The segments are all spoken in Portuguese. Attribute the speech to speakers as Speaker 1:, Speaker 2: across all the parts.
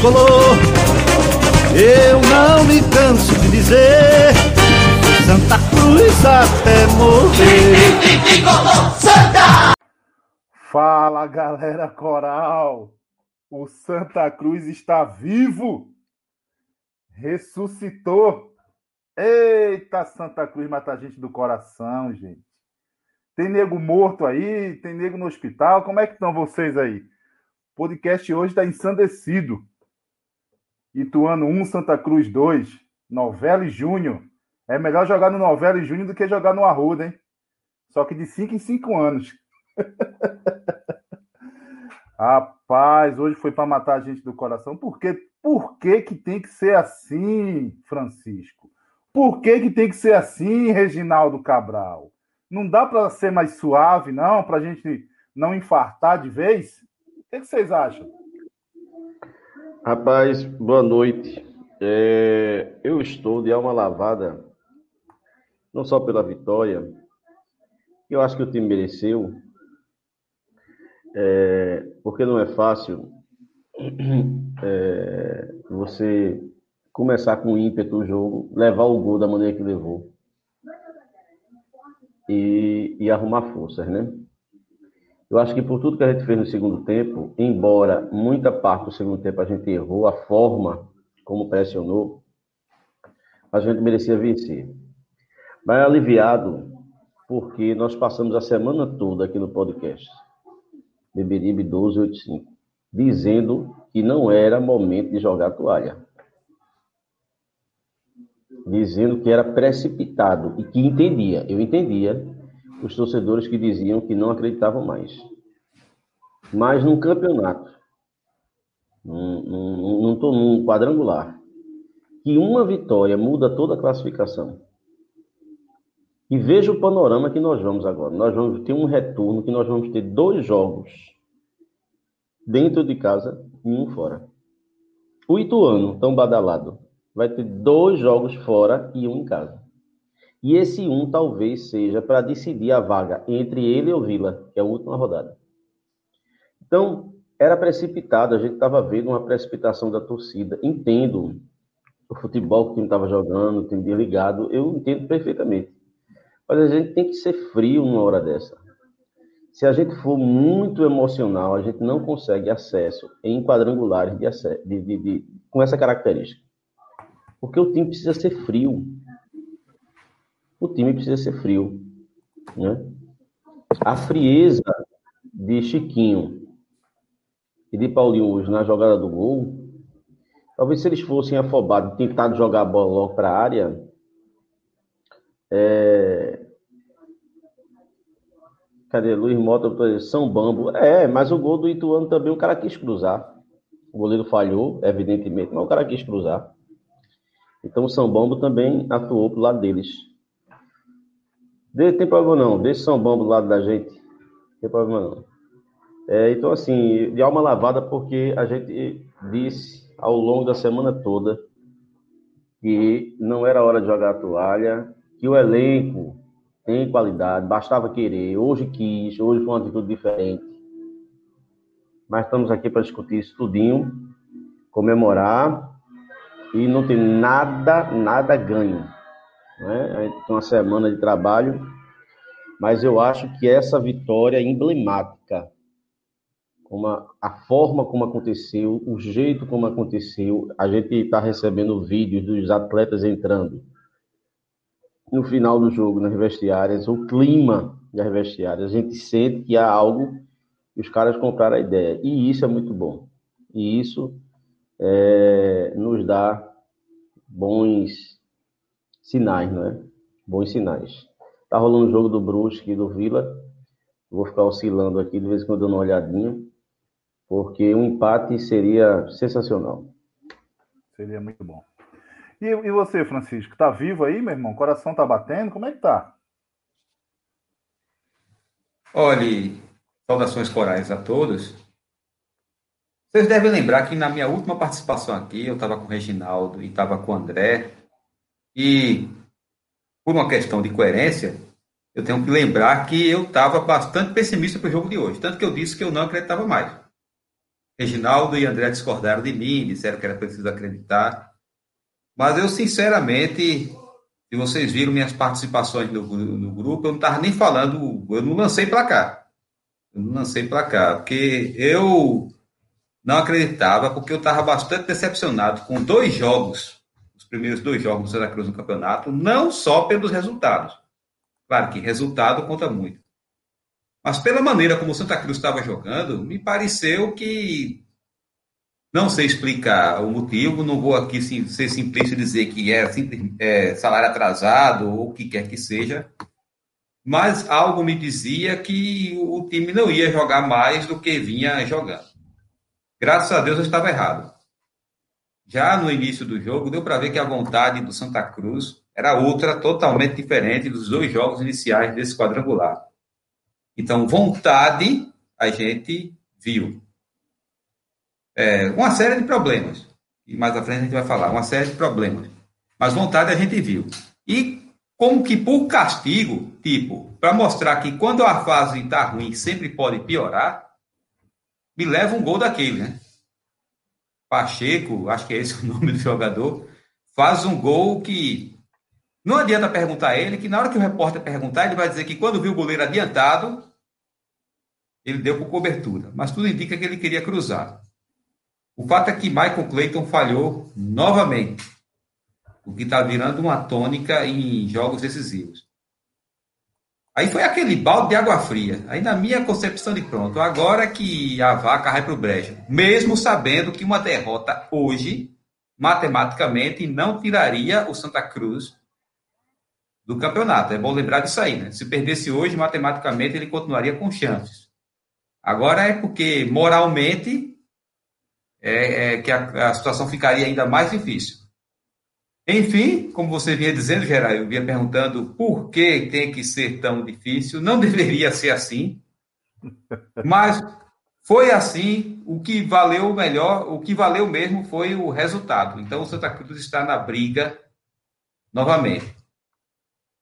Speaker 1: Tricolor. Eu não me canso de dizer Santa Cruz até morrer. Tricolor Santa!
Speaker 2: Fala galera coral! O Santa Cruz está vivo! Ressuscitou! Eita, Santa Cruz mata a gente do coração, gente. Tem nego morto aí, tem nego no hospital. Como é que estão vocês aí? O podcast hoje está ensandecido. Ituano 1, Santa Cruz 2, Novela e Júnior. É melhor jogar no Novela e Júnior do que jogar no Arruda, hein? Só que de 5 em 5 anos. Rapaz, hoje foi para matar a gente do coração. Por quê? Por que, que tem que ser assim, Francisco? Por que, que tem que ser assim, Reginaldo Cabral? Não dá para ser mais suave, não, para a gente não infartar de vez? O que, vocês acham?
Speaker 3: Rapaz, boa noite. É, eu estou de alma lavada, não só pela vitória, eu acho que o time mereceu, é, porque não é fácil é, você começar com ímpeto o jogo, levar o gol da maneira que levou e, e arrumar forças, né? Eu acho que por tudo que a gente fez no segundo tempo, embora muita parte do segundo tempo a gente errou, a forma como pressionou, a gente merecia vencer. Mas aliviado, porque nós passamos a semana toda aqui no podcast, Beberibe 1285, dizendo que não era momento de jogar toalha dizendo que era precipitado e que entendia, eu entendia os torcedores que diziam que não acreditavam mais. Mas num campeonato, estou num quadrangular, que uma vitória muda toda a classificação. E veja o panorama que nós vamos agora. Nós vamos ter um retorno que nós vamos ter dois jogos dentro de casa e um fora. O Ituano, tão badalado, vai ter dois jogos fora e um em casa. E esse um talvez seja para decidir a vaga entre ele e o Vila, que é a última rodada. Então, era precipitado, a gente estava vendo uma precipitação da torcida. Entendo o futebol que o time estava jogando, o time ligado, eu entendo perfeitamente. Mas a gente tem que ser frio numa hora dessa. Se a gente for muito emocional, a gente não consegue acesso em quadrangulares de, de, de com essa característica. Porque o time precisa ser frio. O time precisa ser frio. Né? A frieza de Chiquinho e de Paulinho hoje na jogada do gol, talvez se eles fossem afobados tentado jogar a bola logo para a área, é... Cadê? Luiz Mota, São Bambo. É, mas o gol do Ituano também o cara quis cruzar. O goleiro falhou, evidentemente, mas o cara quis cruzar. Então o São Bombo também atuou pro lado deles. De, tem problema não, deixa São Bombo do lado da gente. Tem problema não. É, então, assim, de alma lavada, porque a gente disse ao longo da semana toda que não era hora de jogar a toalha, que o elenco tem qualidade, bastava querer. Hoje quis, hoje foi uma atitude diferente. Mas estamos aqui para discutir isso tudinho, comemorar e não tem nada, nada ganho. Né? A gente tem uma semana de trabalho, mas eu acho que essa vitória é emblemática. Como a, a forma como aconteceu, o jeito como aconteceu, a gente está recebendo vídeos dos atletas entrando no final do jogo nas vestiárias, o clima das vestiárias, a gente sente que há algo e os caras compraram a ideia. E isso é muito bom. E isso é, nos dá bons sinais, né? Bons sinais. Tá rolando o jogo do Brusque e do Vila. Vou ficar oscilando aqui de vez em quando dando uma olhadinha, porque um empate seria sensacional.
Speaker 2: Seria muito bom. E, e você, Francisco, tá vivo aí, meu irmão? O coração tá batendo? Como é que tá?
Speaker 4: Olhe, saudações corais a todos. Vocês devem lembrar que na minha última participação aqui, eu estava com o Reginaldo e estava com o André. E, por uma questão de coerência, eu tenho que lembrar que eu estava bastante pessimista para o jogo de hoje. Tanto que eu disse que eu não acreditava mais. Reginaldo e André discordaram de mim, disseram que era preciso acreditar. Mas eu, sinceramente, se vocês viram minhas participações no, no grupo, eu não estava nem falando, eu não lancei para cá. Eu não lancei para cá, porque eu não acreditava, porque eu estava bastante decepcionado com dois jogos, os primeiros dois jogos do Santa Cruz no campeonato, não só pelos resultados. Claro que resultado conta muito. Mas pela maneira como o Santa Cruz estava jogando, me pareceu que não sei explicar o motivo, não vou aqui sim, ser simplista e dizer que é, é, salário atrasado ou o que quer que seja, mas algo me dizia que o time não ia jogar mais do que vinha jogando. Graças a Deus eu estava errado. Já no início do jogo, deu para ver que a vontade do Santa Cruz era outra, totalmente diferente dos dois jogos iniciais desse quadrangular. Então, vontade a gente viu é, uma série de problemas. E mais à frente a gente vai falar, uma série de problemas. Mas vontade a gente viu. E como que por castigo, tipo, para mostrar que quando a fase está ruim sempre pode piorar, me leva um gol daquele, né? Pacheco, acho que é esse o nome do jogador, faz um gol que não adianta perguntar a ele, que na hora que o repórter perguntar, ele vai dizer que quando viu o goleiro adiantado, ele deu por cobertura. Mas tudo indica que ele queria cruzar. O fato é que Michael Clayton falhou novamente, o que está virando uma tônica em jogos decisivos. Aí foi aquele balde de água fria. Aí na minha concepção de pronto, agora que a vaca vai para o brejo, mesmo sabendo que uma derrota hoje, matematicamente, não tiraria o Santa Cruz do campeonato. É bom lembrar disso aí, né? Se perdesse hoje, matematicamente, ele continuaria com chances. Agora é porque, moralmente, é, é que a, a, situação ficaria ainda mais difícil. Enfim, como você vinha dizendo, Geraldo, eu vinha perguntando por que tem que ser tão difícil. Não deveria ser assim, mas foi assim. O que valeu melhor, o que valeu mesmo foi o resultado. Então, o Santa Cruz está na briga novamente.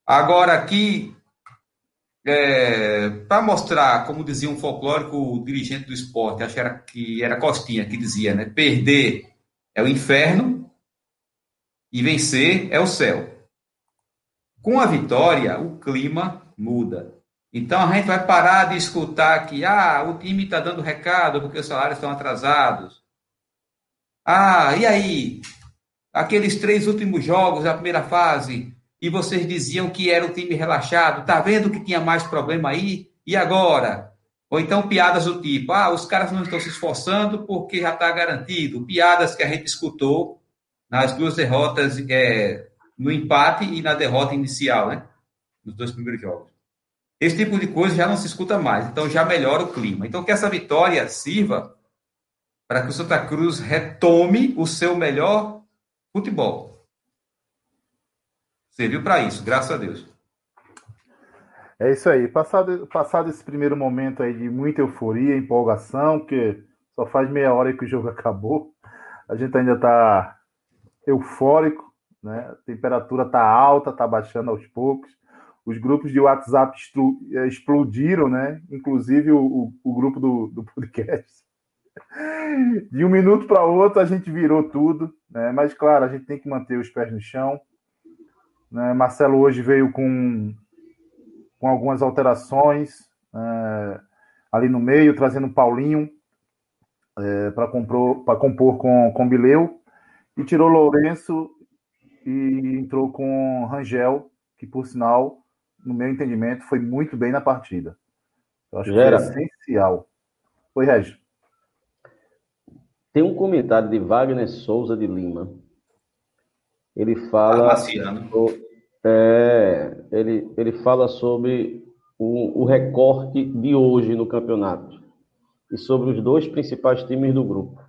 Speaker 4: Agora, aqui, é, para mostrar, como dizia um folclórico dirigente do esporte, acho que era, que era Costinha, que dizia, né? Perder é o inferno e vencer é o céu. Com a vitória, o clima muda. Então a gente vai parar de escutar que ah, o time está dando recado porque os salários estão atrasados. Ah, e aí? Aqueles três últimos jogos da primeira fase, e vocês diziam que era o time relaxado, tá vendo que tinha mais problema aí? E agora? Ou então piadas do tipo, ah, os caras não estão se esforçando porque já está garantido. Piadas que a gente escutou nas duas derrotas, é, no empate e na derrota inicial, né? Nos dois primeiros jogos. Esse tipo de coisa já não se escuta mais, então já melhora o clima. Então que essa vitória sirva para que o Santa Cruz retome o seu melhor futebol serviu para isso, graças a Deus.
Speaker 2: É isso aí. Passado, passado esse primeiro momento aí de muita euforia, empolgação, porque só faz meia hora que o jogo acabou, a gente ainda está eufórico, né? A temperatura está alta, está baixando aos poucos. Os grupos de WhatsApp explodiram, né? Inclusive o, o, o grupo do, do podcast. De um minuto para outro a gente virou tudo, né? Mas claro, a gente tem que manter os pés no chão né? Marcelo hoje veio com, com algumas alterações é, ali no meio, trazendo Paulinho é, para compor com, com Bileu, e tirou Lourenço e entrou com Rangel, que por sinal, no meu entendimento, foi muito bem na partida. Eu acho Gera. que é essencial. Oi, Régio.
Speaker 3: Tem um comentário de Wagner Souza de Lima. Ele fala. É, ele, ele fala sobre o, o recorte de hoje no campeonato e sobre os dois principais times do grupo.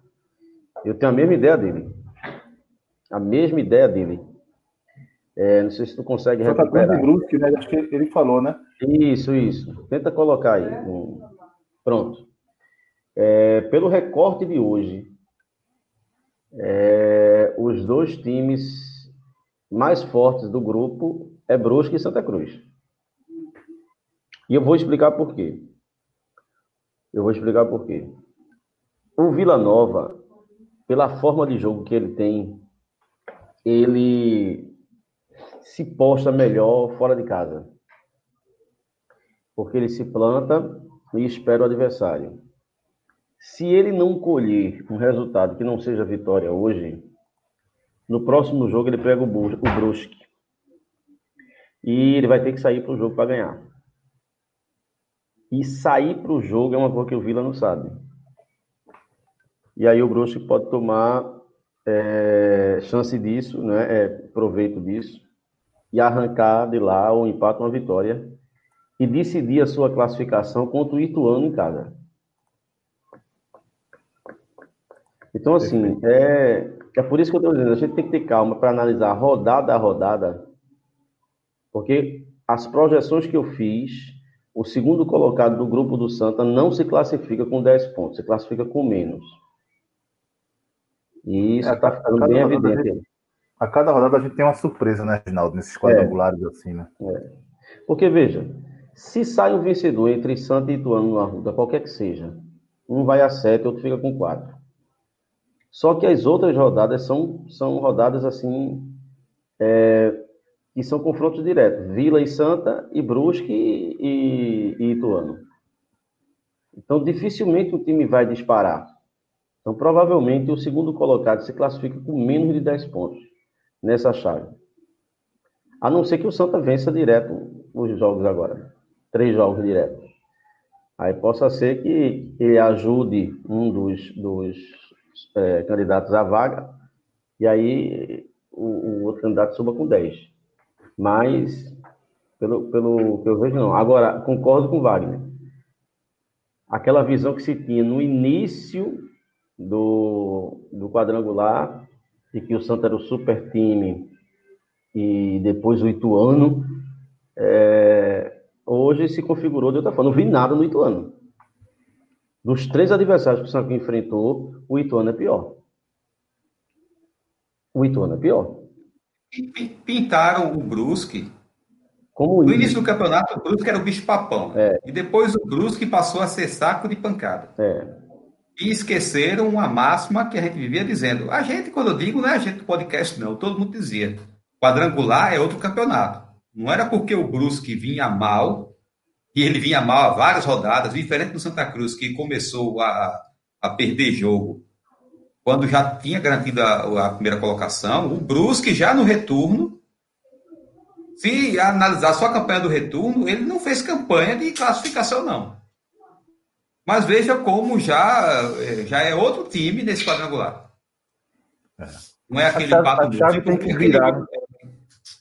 Speaker 3: Eu tenho a mesma ideia dele. A mesma ideia dele. É, não sei se tu consegue
Speaker 2: Santa recuperar. Cruz Brusque, né? Acho que ele falou, né?
Speaker 3: Isso, isso. Tenta colocar aí. Pronto. É, pelo recorte de hoje, é, os dois times mais fortes do grupo é Brusque e Santa Cruz. E eu vou explicar por quê. Eu vou explicar por quê. O Vila Nova, pela forma de jogo que ele tem, ele se posta melhor fora de casa. Porque ele se planta e espera o adversário. Se ele não colher um resultado que não seja vitória hoje, no próximo jogo ele pega o, Brusque. E ele vai ter que sair para o jogo para ganhar. E sair para o jogo é uma coisa que o Vila não sabe. E aí o Brusque pode tomar é, chance disso, né, é, proveito disso, e arrancar de lá um empate, uma vitória, e decidir a sua classificação contra o Ituano em casa. Então, assim, é, é por isso que eu estou dizendo, a gente tem que ter calma para analisar rodada a rodada, porque as projeções que eu fiz, o segundo colocado do grupo do Santa não se classifica com 10 pontos, se classifica com menos. E isso está é, ficando bem evidente.
Speaker 2: Gente, a cada rodada a gente tem uma surpresa, né, Reginaldo, nesses quadrangulares é. assim, né?
Speaker 3: É. Porque, veja, se sai um vencedor entre Santa e Ituano no Arruda, qualquer que seja, um vai a 7, outro fica com 4. Só que as outras rodadas são, são rodadas assim é, que são confrontos diretos. Vila e Santa, e Brusque e, e, Ituano. Então, dificilmente o time vai disparar. Então, provavelmente, o segundo colocado se classifica com menos de 10 pontos nessa chave. A não ser que o Santa vença direto os jogos agora. Três jogos diretos. Aí possa ser que ele ajude um dos, dos é, candidatos à vaga, e aí o, o, outro candidato suba com 10. Mas, pelo, pelo que eu vejo, não. Agora, concordo com o Wagner. Aquela visão que se tinha no início do, do quadrangular, de que o Santa era o super time e depois o Ituano, é, hoje se configurou de outra forma. Não vi nada no Ituano. Dos três adversários que o Santa enfrentou, o Ituano é pior. O Ituano é pior.
Speaker 4: Pintaram o Brusque. Como no início do campeonato, o Brusque era o bicho-papão. É. E depois o Brusque passou a ser saco de pancada.
Speaker 3: É.
Speaker 4: E esqueceram uma máxima que a gente vivia dizendo. A gente, quando eu digo, não é a gente do podcast, não. Todo mundo dizia. Quadrangular é outro campeonato. Não era porque o Brusque vinha mal e ele vinha mal há várias rodadas, diferente do Santa Cruz, que começou a, a perder jogo quando já tinha garantido a, a, primeira colocação. O Brusque, já no retorno, se analisar só a campanha do retorno, ele não fez campanha de classificação, não. Mas veja como já, já é outro time nesse quadrangular. É. Não é aquele
Speaker 2: a pato a chave tem que virar.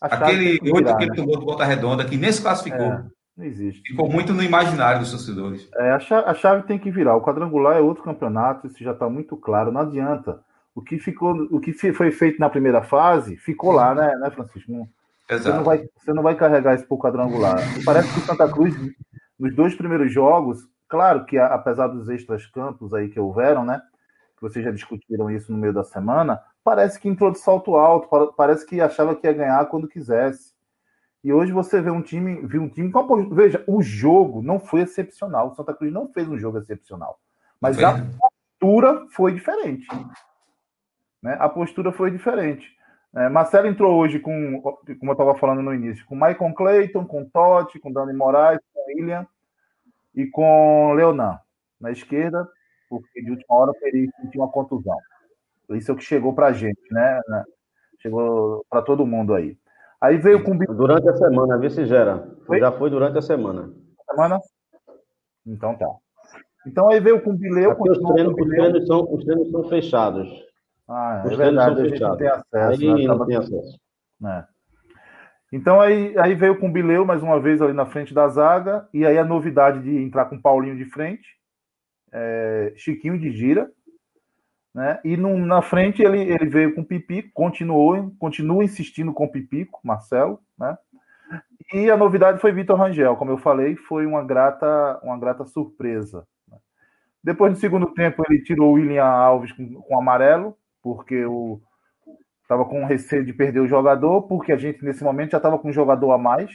Speaker 4: Aquele, oito que ele tomou de volta redonda, que nem se classificou. É.
Speaker 2: Não existe.
Speaker 4: Ficou muito no imaginário dos torcedores.
Speaker 2: É, a, chave, a chave tem que virar. O quadrangular é outro campeonato, isso já está muito claro. Não adianta. O que ficou, o que foi feito na primeira fase, ficou lá, né, né Francisco? Não, você, não vai, você não vai carregar isso para o quadrangular. Parece que o Santa Cruz, nos dois primeiros jogos, claro que apesar dos extras campos aí que houveram, né? Que vocês já discutiram isso no meio da semana, parece que entrou de salto alto, parece que achava que ia ganhar quando quisesse. E hoje você vê um time, viu um time com Veja, o jogo não foi excepcional. O Santa Cruz não fez um jogo excepcional. Mas foi. a postura foi diferente. Né? A postura foi diferente. É, Marcelo entrou hoje com, como eu estava falando no início, com Michael Clayton, com Totti, com Dani Moraes, com William e com Leonan na esquerda, porque de última hora ele sentiu uma contusão. Isso é o que chegou para a gente, né? Chegou para todo mundo aí. Aí veio com.
Speaker 3: Durante a semana, vê se gera. Foi? Já foi durante a semana.
Speaker 2: Semana? Então tá. Então aí veio com o Bileu.
Speaker 3: Os treinos, os, treinos são, os treinos são fechados.
Speaker 2: Ah, é os verdade, a gente não tem acesso.
Speaker 3: Aí né? não tem acesso.
Speaker 2: É. Então aí, aí veio com o Bileu mais uma vez ali na frente da zaga, e aí a novidade de entrar com o Paulinho de frente, é, Chiquinho de gira, né? E no, na frente ele, ele veio com o Pipico, continuou, continua insistindo com o Pipico, Marcelo, né? E a novidade foi Vitor Rangel, como eu falei, foi uma grata, uma grata surpresa. Né? Depois do segundo tempo ele tirou o William Alves com, com amarelo, porque o estava com receio de perder o jogador, porque a gente nesse momento já estava com um jogador a mais.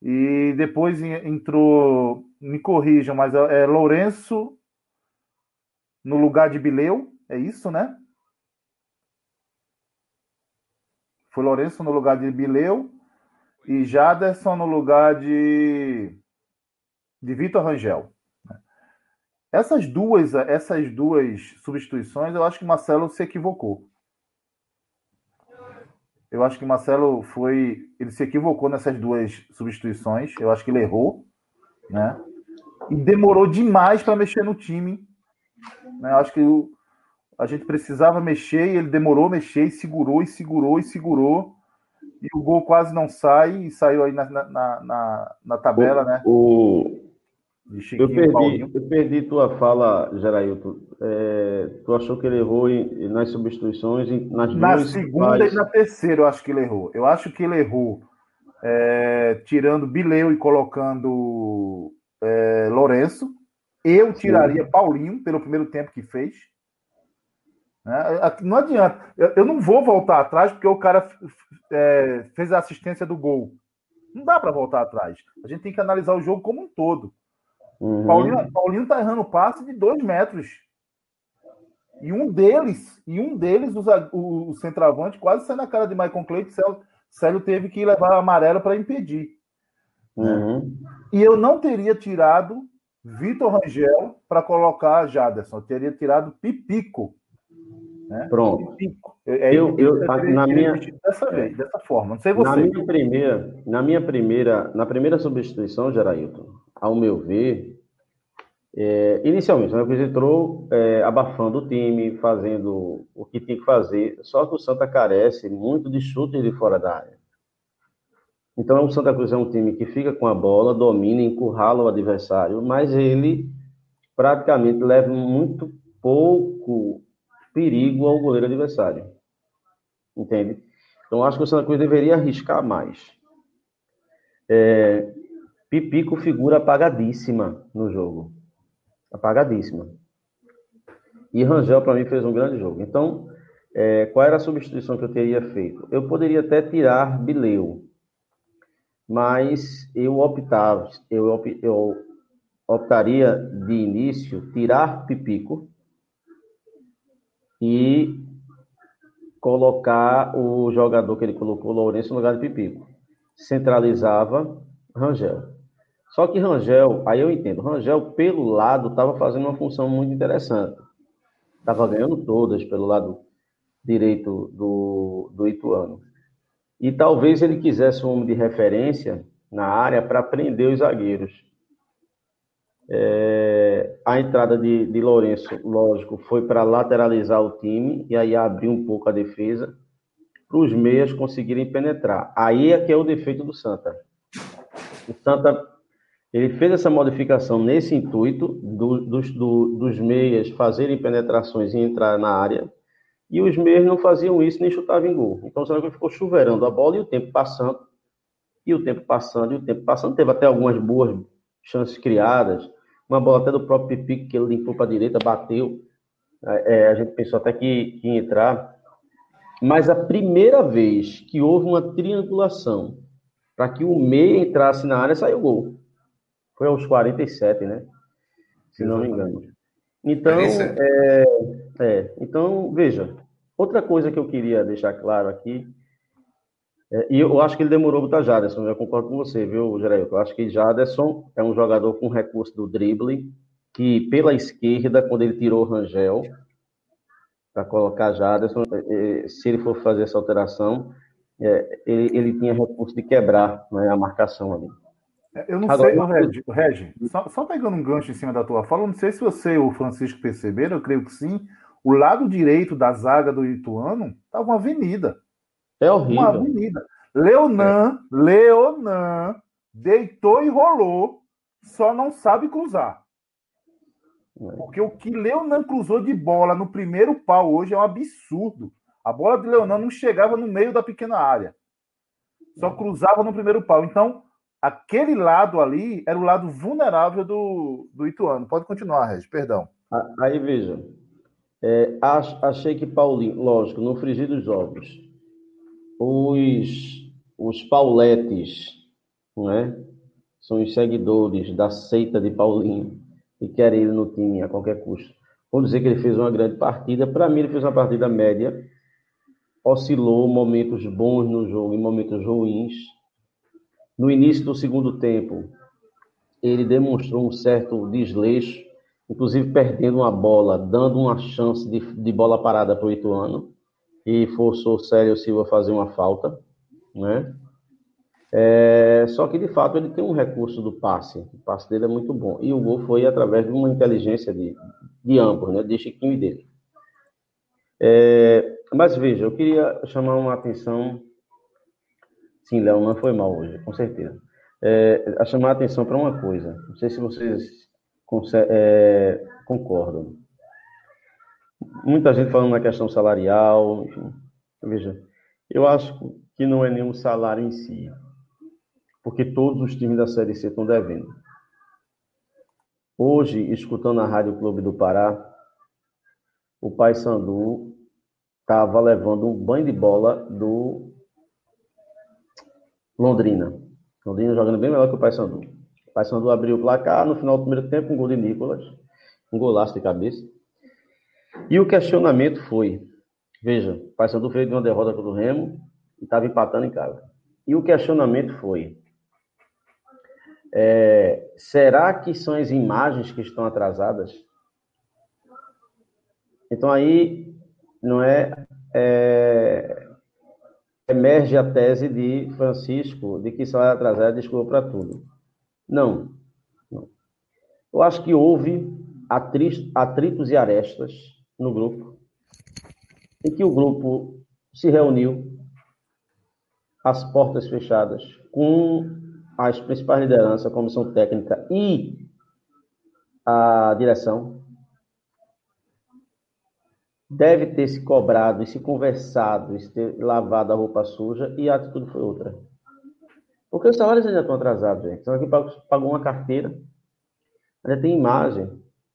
Speaker 2: E depois entrou, me corrijam, mas é, é Lourenço no lugar de Bileu, é isso, né? Foi Lourenço no lugar de Bileu e Jaderson no lugar de, de Vitor Rangel. Essas duas, essas duas substituições, eu acho que Marcelo se equivocou. Eu acho que Marcelo foi. Ele se equivocou nessas duas substituições. Eu acho que ele errou, né? E demorou demais para mexer no time. Né? Eu acho que o, a gente precisava mexer e ele demorou a mexer e segurou e segurou e segurou. E o gol quase não sai e saiu aí na, na, na, na tabela,
Speaker 3: o,
Speaker 2: né?
Speaker 3: O, eu perdi, eu perdi tua fala, Gerailton. É, tu achou que ele errou em, nas substituições? Nas
Speaker 2: na segunda e na terceira, eu acho que ele errou. Eu acho que ele errou é, tirando Bileu e colocando é, Lourenço. Eu tiraria Sim. Paulinho pelo primeiro tempo que fez. Né? Não adianta. Eu não vou voltar atrás porque o cara é, fez a assistência do gol. Não dá para voltar atrás. A gente tem que analisar o jogo como um todo. Uhum. Paulinho, Paulinho tá errando passe de dois metros. E um deles, e um deles, o, o centroavante, quase saiu na cara de Michael Cleiton. Célio, Célio teve que levar amarelo para impedir.
Speaker 3: Uhum.
Speaker 2: E eu não teria tirado Vitor Rangel para colocar Jaderson. Eu teria tirado Pipico. Né?
Speaker 3: Pronto.
Speaker 2: Pipico. É,
Speaker 3: eu, eu, na minha
Speaker 2: dessa vez, dessa forma. Não sei você.
Speaker 3: Na minha primeira, na minha primeira, na primeira substituição, Gerailton, ao meu ver, é, inicialmente, o Cruz entrou é, abafando o time, fazendo o que tinha que fazer, só que o Santa carece muito de chutes de fora da área. Então, o Santa Cruz é um time que fica com a bola, domina, encurrala o adversário, mas ele praticamente leva muito pouco perigo ao goleiro adversário. Entende? Então, acho que o Santa Cruz deveria arriscar mais. É, Pipico figura apagadíssima no jogo. Apagadíssima. E Rangel, para mim, fez um grande jogo. Então, é, qual era a substituição que eu teria feito? Eu poderia até tirar Bileu, mas eu optava, eu, op, eu optaria de início tirar Pipico e colocar o jogador que ele colocou, Lourenço, no lugar de Pipico. Centralizava Rangel. Só que Rangel, aí eu entendo, Rangel pelo lado estava fazendo uma função muito interessante. Estava ganhando todas pelo lado direito do, do Ituano. E talvez ele quisesse um homem de referência na área para prender os zagueiros. É, a entrada de, de Lourenço, lógico, foi para lateralizar o time e aí abrir um pouco a defesa para os meias conseguirem penetrar. Aí é que é o defeito do Santa. O Santa ele fez essa modificação nesse intuito do, dos, do, dos meias fazerem penetrações e entrar na área, e os meias não faziam isso nem chutavam em gol. Então o Santa ficou chuveirando a bola e o tempo passando, e o tempo passando, e o tempo passando. Teve até algumas boas chances criadas, uma bola até do próprio Pipique que ele limpou para a direita, bateu. É, é, a gente pensou até que, que ia entrar. Mas a primeira vez que houve uma triangulação para que o meia entrasse na área, saiu o gol. Foi aos 47, né? Se não me engano. Então, é, é, então, veja, outra coisa que eu queria deixar claro aqui, é, e eu acho que ele demorou a botar Jaderson, eu concordo com você, viu, Geraldo? Eu acho que Jaderson é um jogador com recurso do drible, que pela esquerda, quando ele tirou o Rangel, para colocar Jaderson, é, é, se ele for fazer essa alteração, é, ele, ele tinha recurso de quebrar né, a marcação ali.
Speaker 2: Eu não Agora, sei, eu... Regi, Regi só, só, pegando um gancho em cima da tua fala, não sei se você e o Francisco perceberam, eu creio que sim. O lado direito da zaga do Ituano estava uma avenida.
Speaker 3: É horrível.
Speaker 2: Uma avenida. Leonan, é. Leonan deitou e rolou, só não sabe cruzar. É. Porque o que Leonan cruzou de bola no primeiro pau hoje é um absurdo. A bola de Leonan não chegava no meio da pequena área. Só é. cruzava no primeiro pau. Então, aquele lado ali era o lado vulnerável do, do Ituano. Pode continuar, Regis, perdão.
Speaker 3: Aí veja, é, achei que Paulinho, lógico, no frigir dos ovos, os, os pauletes, né, são os seguidores da seita de Paulinho e querem ele no time a qualquer custo. Vou dizer que ele fez uma grande partida. Para mim, ele fez uma partida média. Oscilou momentos bons no jogo e momentos ruins no início do segundo tempo, ele demonstrou um certo desleixo, inclusive perdendo uma bola, dando uma chance de, de bola parada para o Ituano, e forçou o Célio Silva a fazer uma falta, né? É, só que de fato ele tem um recurso do passe, o passe dele é muito bom. E o gol foi através de uma inteligência de, de ambos, né? de Chiquinho e dele. É, mas veja, eu queria chamar uma atenção Sim, Léo, não foi mal hoje, com certeza. É, a chamar a atenção para uma coisa, não sei se vocês é, concordam. Muita gente falando na questão salarial, enfim. Veja, eu acho que não é nenhum salário em si, porque todos os times da Série C estão devendo. Hoje, escutando a Rádio Clube do Pará, o Pai Sandu estava levando um banho de bola do Londrina. Londrina jogando bem melhor que o Paysandu. O Paysandu abriu o placar no final do primeiro tempo, um gol de Nicolas, um golaço de cabeça. E o questionamento foi, veja, o Paysandu veio de uma derrota contra o Remo e estava empatando em casa. E o questionamento foi, é, será que são as imagens que estão atrasadas? Então aí não é, é emerge a tese de Francisco de que salário atrasado é desculpa para tudo. Não, não. Eu acho que houve atritos e arestas no grupo, em que o grupo se reuniu às portas fechadas com as principais lideranças, a comissão técnica e a direção, deve ter se cobrado e se conversado, e se ter lavado a roupa suja, e a atitude foi outra. Porque os salários ainda estão atrasados, gente. Então aqui pagou uma carteira, ainda tem imagem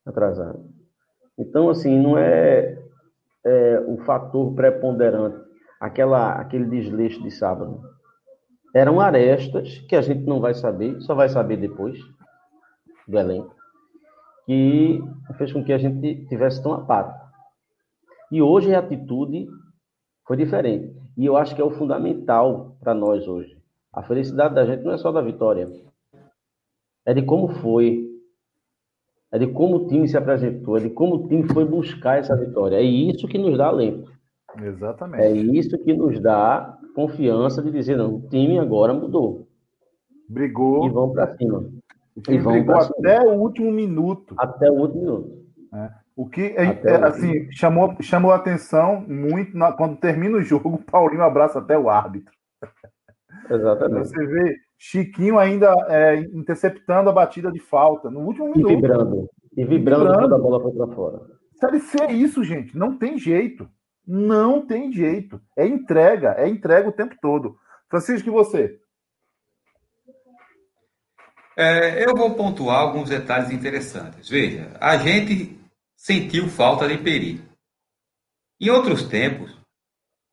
Speaker 3: atrasada. Então, assim, não é, é o fator preponderante, aquela, aquele desleixo de sábado. Eram arestas que a gente não vai saber, só vai saber depois do elenco, que fez com que a gente tivesse tão apático. E hoje a atitude foi diferente. E eu acho que é o fundamental para nós hoje. A felicidade da gente não é só da vitória. É de como foi. É de como o time se apresentou. É de como o time foi buscar essa vitória. É isso que nos dá alento.
Speaker 2: Exatamente.
Speaker 3: É isso que nos dá confiança de dizer, não, o time agora mudou.
Speaker 2: Brigou.
Speaker 3: E vão para cima.
Speaker 2: E vão brigou até o último minuto.
Speaker 3: Até o último minuto.
Speaker 2: É. O que é, é assim, chamou, chamou atenção muito na, quando termina o jogo, o Paulinho abraça até o árbitro.
Speaker 3: Exatamente.
Speaker 2: Você vê Chiquinho ainda é, interceptando a batida de falta no último minuto.
Speaker 3: E vibrando. E vibrando, vibrando. quando a bola foi para fora.
Speaker 2: Série C é isso, gente. Não tem jeito. Não tem jeito. É entrega. É entrega o tempo todo. Francisco, e você?
Speaker 4: É, eu vou pontuar alguns detalhes interessantes. Veja, a gente sentiu falta de Peri. Em outros tempos,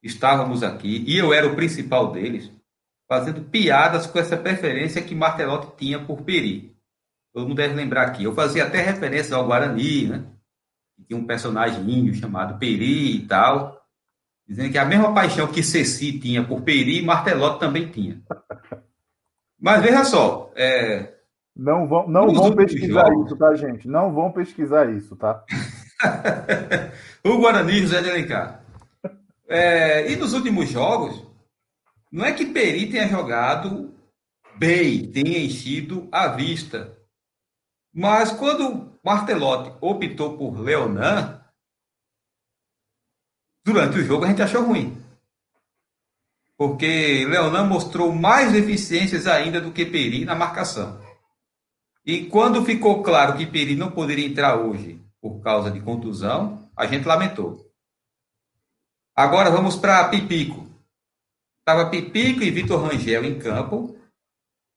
Speaker 4: estávamos aqui, e eu era o principal deles, fazendo piadas com essa preferência que Martelotti tinha por Peri. Todo mundo deve lembrar aqui. Eu fazia até referência ao Guarani, né? Tinha um personagem chamado Peri e tal, dizendo que a mesma paixão que Ceci tinha por Peri, Martelotti também tinha. Mas veja só, é,
Speaker 2: não vão, não vão pesquisar jogos... isso, tá, gente? Não vão pesquisar isso, tá?
Speaker 4: o Guarani José de Alencar. É, e nos últimos jogos, não é que Peri tenha jogado bem tenha enchido a vista. Mas quando Martelotti optou por Leonan, durante o jogo a gente achou ruim. Porque Leonan mostrou mais deficiências ainda do que Peri na marcação. E quando ficou claro que Peri não poderia entrar hoje por causa de contusão, a gente lamentou. Agora vamos para Pipico. Estava Pipico e Vitor Rangel em campo.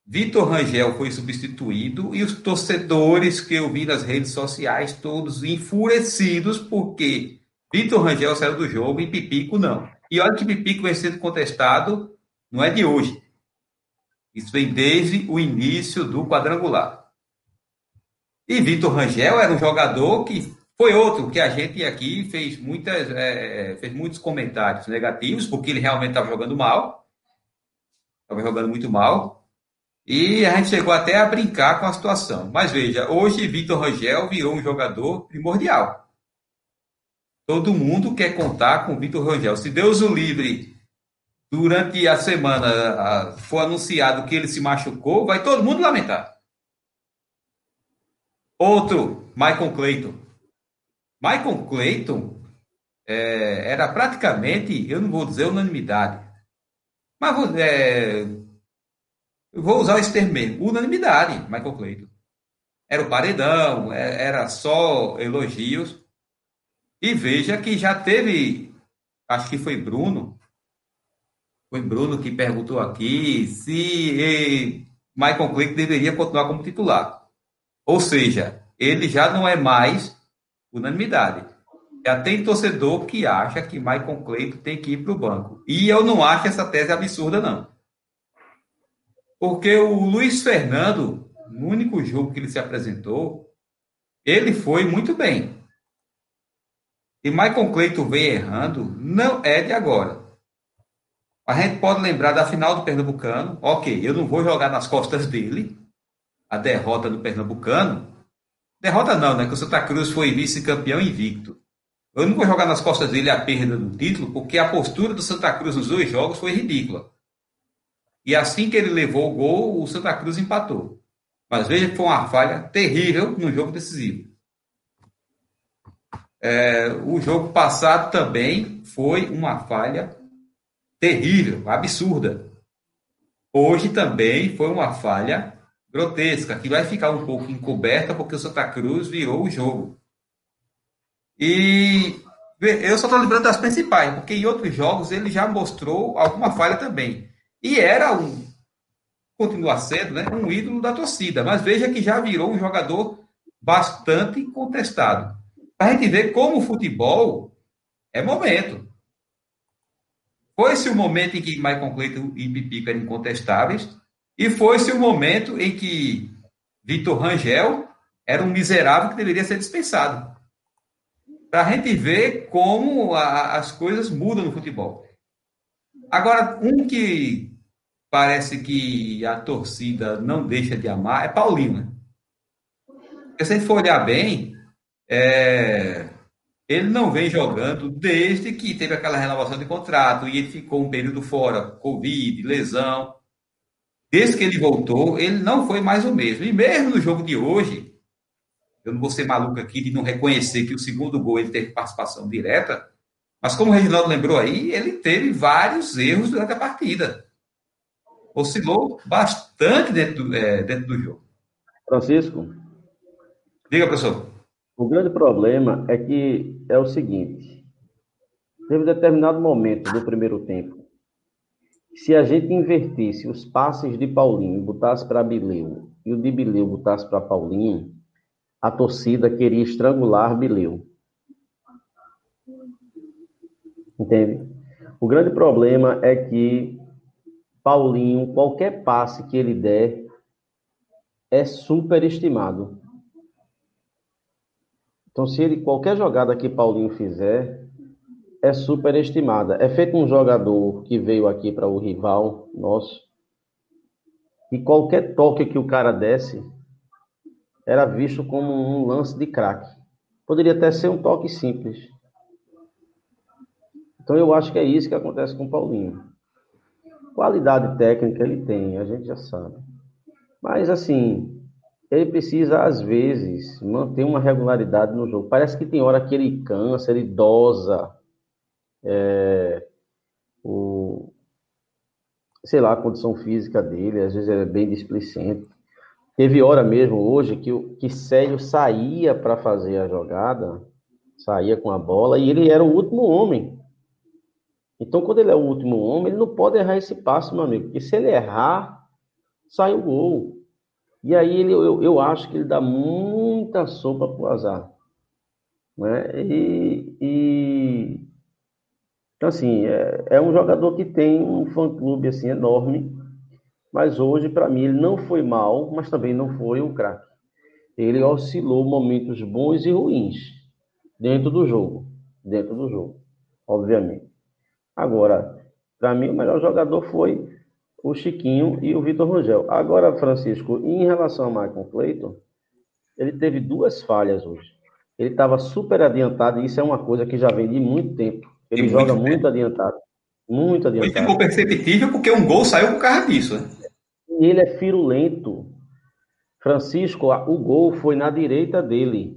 Speaker 4: Vitor Rangel foi substituído e os torcedores que eu vi nas redes sociais, todos enfurecidos, porque Vitor Rangel saiu do jogo e Pipico não. E olha que Pipico vem sendo contestado, não é de hoje. Isso vem desde o início do quadrangular. E Vitor Rangel era um jogador que foi outro que a gente aqui fez, muitas, é, fez muitos comentários negativos, porque ele realmente estava jogando mal. Estava jogando muito mal. E a gente chegou até a brincar com a situação. Mas veja, hoje Vitor Rangel virou um jogador primordial. Todo mundo quer contar com Vitor Rangel. Se Deus o livre, durante a semana for anunciado que ele se machucou, vai todo mundo lamentar. Outro, Michael Clayton. Michael Clayton é, era praticamente, eu não vou dizer unanimidade, mas vou, é, vou usar esse termo mesmo, unanimidade, Michael Clayton. Era o paredão, é, era só elogios. E veja que já teve, acho que foi Bruno, foi Bruno que perguntou aqui se Michael Clayton deveria continuar como titular. Ou seja, ele já não é mais unanimidade. Já tem torcedor que acha que Maicon Cleito tem que ir para o banco. E eu não acho essa tese absurda, não. Porque o Luiz Fernando, no único jogo que ele se apresentou, ele foi muito bem. E Maicon Cleito vem errando, não é de agora. A gente pode lembrar da final do Pernambucano. Ok, eu não vou jogar nas costas dele, a derrota do Pernambucano. Derrota não, né? Que o Santa Cruz foi vice-campeão invicto. Eu não vou jogar nas costas dele a perda do título, porque a postura do Santa Cruz nos dois jogos foi ridícula. E assim que ele levou o gol, o Santa Cruz empatou. Mas veja que foi uma falha terrível no jogo decisivo. É, o jogo passado também foi uma falha terrível, absurda. Hoje também foi uma falha grotesca, que vai ficar um pouco encoberta porque o Santa Cruz virou o jogo. E eu só estou lembrando das principais, porque em outros jogos ele já mostrou alguma falha também. E era um, continua sendo, né, um ídolo da torcida, mas veja que já virou um jogador bastante contestado. Para a gente ver como o futebol é momento. Foi-se o momento em que Michael Clayton e Pipico eram incontestáveis, e foi-se o momento em que Vitor Rangel era um miserável que deveria ser dispensado. Para a gente ver como a, as coisas mudam no futebol. Agora, um que parece que a torcida não deixa de amar é Paulinho. Né? Se você for olhar bem, é, ele não vem jogando desde que teve aquela renovação de contrato e ele ficou um período fora, Covid, lesão. Desde que ele voltou, ele não foi mais o mesmo. E mesmo no jogo de hoje, eu não vou ser maluco aqui de não reconhecer que o segundo gol ele teve participação direta, mas como o Reginaldo lembrou aí, ele teve vários erros durante a partida. Oscilou bastante dentro do, é, dentro do jogo.
Speaker 3: Francisco?
Speaker 4: Diga, professor.
Speaker 3: O grande problema é que é o seguinte: teve um determinado momento do primeiro tempo se a gente invertisse os passes de Paulinho, botasse para Bileu e o de Bileu botasse para Paulinho, a torcida queria estrangular Bileu. Entende? O grande problema é que Paulinho, qualquer passe que ele der, é superestimado. Então, se ele qualquer jogada que Paulinho fizer, é superestimada. É feito um jogador que veio aqui para o rival nosso e qualquer toque que o cara desse era visto como um lance de craque. Poderia até ser um toque simples. Então eu acho que é isso que acontece com o Paulinho. Qualidade técnica ele tem, a gente já sabe. Mas, assim, ele precisa, às vezes, manter uma regularidade no jogo. Parece que tem hora que ele cansa, ele dosa. É, o, sei lá, a condição física dele, às vezes ele é bem displicente. Teve hora mesmo hoje que, que Célio saía para fazer a jogada, saía com a bola, e ele era o último homem. Então, quando ele é o último homem, ele não pode errar esse passo, meu amigo, porque se ele errar, sai o gol. E aí ele, eu, eu acho que ele dá muita sopa pro azar. Né? E, e então, assim, é, é, um jogador que tem um fã-clube assim, enorme, mas hoje, para mim, ele não foi mal, mas também não foi um craque. Ele oscilou momentos bons e ruins dentro do jogo. Dentro do jogo, obviamente. Agora, para mim, o melhor jogador foi o Chiquinho e o Vitor Rangel. Agora, Francisco, em relação ao Michael Clayton, ele teve duas falhas hoje. Ele estava super adiantado, e isso é uma coisa que já vem de muito tempo. Ele e joga muito, muito adiantado. Muito adiantado. E
Speaker 4: ficou perceptível porque um gol saiu por causa disso, né?
Speaker 3: E ele é firulento. Francisco, o gol foi na direita dele.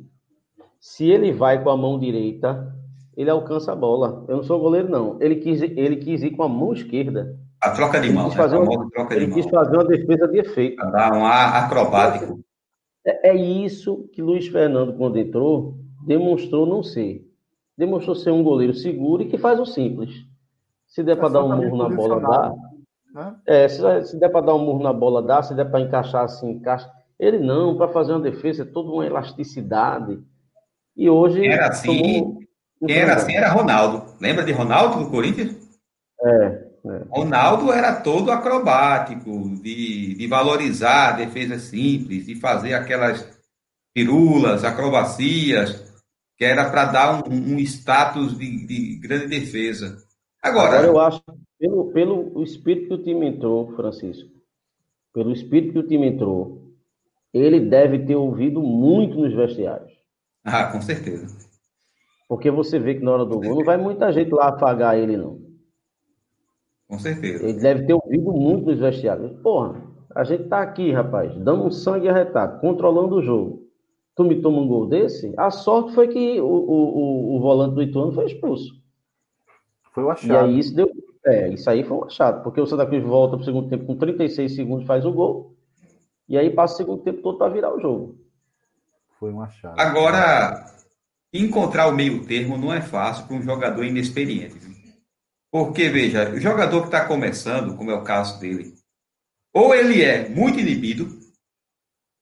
Speaker 3: Se ele vai com a mão direita, ele alcança a bola. Eu não sou goleiro, não. Ele quis, ele quis ir com a mão esquerda.
Speaker 4: A troca de mão. Ele, quis
Speaker 3: fazer, né? uma, troca ele de quis fazer uma defesa de efeito.
Speaker 4: Dar um ar acrobático.
Speaker 3: É, é, isso que Luiz Fernando, quando entrou, demonstrou não ser. Demonstrou ser um goleiro seguro e que faz o simples. Se der é para dar um murro na bola, dá. Né? É, se, se der para dar um murro na bola, dá. Se der para encaixar assim, encaixa. Ele não, para fazer uma defesa, é toda uma elasticidade. E hoje.
Speaker 4: Era assim. Quem era assim era Ronaldo. Lembra de Ronaldo do Corinthians?
Speaker 3: É. É.
Speaker 4: Ronaldo era todo acrobático, de, de valorizar defesas simples, de fazer aquelas pirulas, acrobacias, que era para dar um, um status de, de, grande defesa. Agora,
Speaker 3: Agora eu acho, pelo, pelo espírito que o time entrou, Francisco, pelo espírito que o time entrou, ele deve ter ouvido muito nos vestiários.
Speaker 4: Ah, com certeza.
Speaker 3: Porque você vê que na hora do gol não vai muita gente lá afagar ele, não.
Speaker 4: Com certeza.
Speaker 3: Ele deve ter ouvido muito nos vestiários. Porra, a gente tá aqui, rapaz, dando um sangue arretado, controlando o jogo. Tu me toma um gol desse? A sorte foi que o, o, o, volante do Ituano foi expulso.
Speaker 2: Foi o achado.
Speaker 3: E aí isso deu. É, isso aí foi um achado, porque o Santa Cruz volta pro segundo tempo com 36 segundos, faz o gol. E aí passa o segundo tempo todo para virar o jogo.
Speaker 2: Foi um achado.
Speaker 4: Agora, encontrar o meio termo não é fácil para um jogador inexperiente. Viu? Porque, veja, o jogador que está começando, como é o caso dele, ou ele é muito inibido,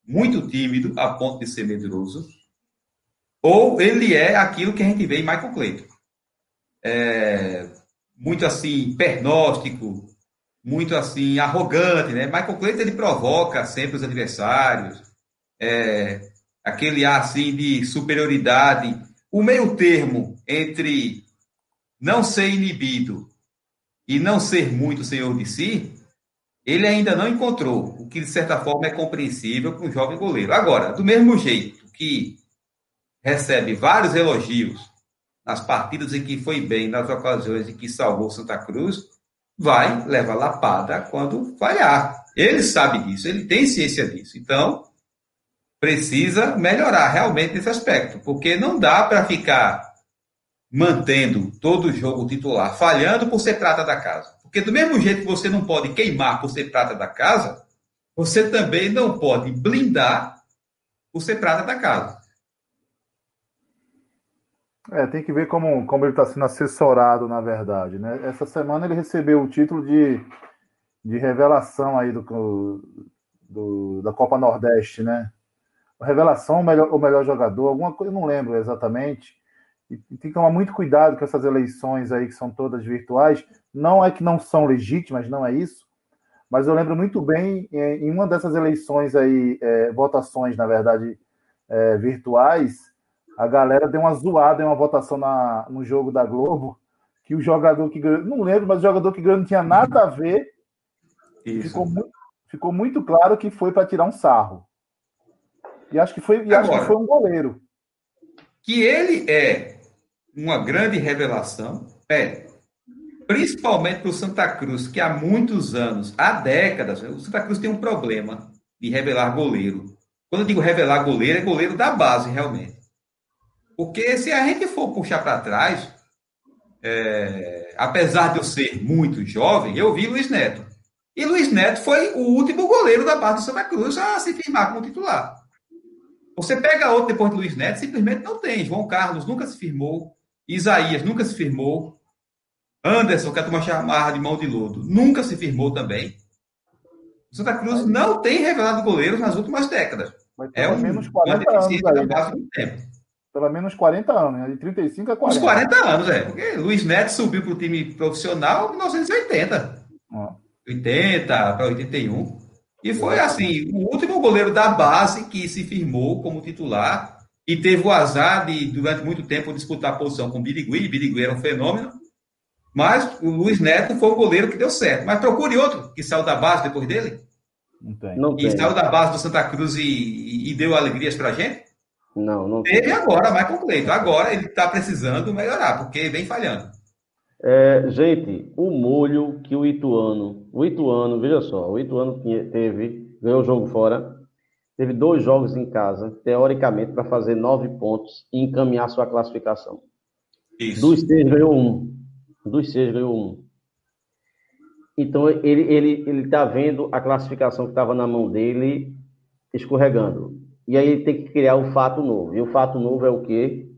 Speaker 4: muito tímido, a ponto de ser medroso, ou ele é aquilo que a gente vê em Michael Clayton. É, muito assim, pernóstico, muito assim, arrogante, né? Michael Clayton, ele provoca sempre os adversários, é, aquele ar assim de superioridade, o meio termo entre não ser inibido e não ser muito senhor de si, ele ainda não encontrou, o que de certa forma é compreensível para um jovem goleiro. Agora, do mesmo jeito que recebe vários elogios nas partidas em que foi bem, nas ocasiões em que salvou Santa Cruz, vai levar lapada quando falhar. Ele sabe disso, ele tem ciência disso. Então, precisa melhorar realmente nesse aspecto, porque não dá para ficar mantendo todo o jogo titular, falhando por ser prata da casa. Porque do mesmo jeito que você não pode queimar por ser prata da casa, você também não pode blindar por ser prata da casa.
Speaker 2: É, tem que ver como, como ele está sendo assessorado, na verdade. Né? Essa semana ele recebeu o título de, de revelação aí do, do, da Copa Nordeste, né? Revelação, o melhor, o melhor jogador, alguma coisa, eu não lembro exatamente. E tem que tomar muito cuidado com essas eleições aí que são todas virtuais. Não é que não são legítimas, não é isso. Mas eu lembro muito bem é, em uma dessas eleições aí, é, votações, na verdade, é, virtuais, a galera deu uma zoada em uma votação na, no jogo da Globo, que o jogador que ganhou, não lembro, mas o jogador que ganhou não tinha nada a ver. Ficou muito, ficou muito claro que foi para tirar um sarro. E acho que foi, e acho que foi um goleiro.
Speaker 4: Que ele é uma grande revelação é, principalmente para o Santa Cruz, que há muitos anos, há décadas, o Santa Cruz tem um problema de revelar goleiro. Quando eu digo revelar goleiro, é goleiro da base, realmente. Porque se a gente for puxar para trás, é, apesar de eu ser muito jovem, eu vi Luiz Neto. E Luiz Neto foi o último goleiro da base do Santa Cruz a se firmar como titular. Você pega outro depois de Luiz Neto, simplesmente não tem. João Carlos nunca se firmou. Isaías nunca se firmou. Anderson, que a turma chamava de mão de lodo, nunca se firmou também. O Santa Cruz não tem revelado goleiros nas últimas décadas.
Speaker 2: é um, menos 40 anos aí, né? tempo. Pelo menos 40 anos, né? De 35 a 40.
Speaker 4: Uns 40 anos, é. Porque Luiz Neto subiu para o time profissional em 1980. Ah. 80 para 81. E foi assim, o último goleiro da base que se firmou como titular e teve o azar de, durante muito tempo, disputar a posição com o Birigui. Birigui era um fenômeno. Mas o Luiz Neto foi o goleiro que deu certo. Mas procure outro que saiu da base depois dele. Não tem. Não e tem. saiu da base do Santa Cruz e, e, e deu alegrias pra gente.
Speaker 3: Não, não
Speaker 4: Teve tem. agora, mais completo. Agora ele está precisando melhorar, porque vem falhando.
Speaker 3: É, gente, o molho que o Ituano, o Ituano, veja só, o Ituano teve, ganhou o jogo fora, teve dois jogos em casa, teoricamente, para fazer nove pontos e encaminhar sua classificação. Isso. Dos seis ganhou um. Dos seis ganhou um. Então ele ele ele está vendo a classificação que estava na mão dele escorregando. E aí ele tem que criar um fato novo. E o fato novo é o quê?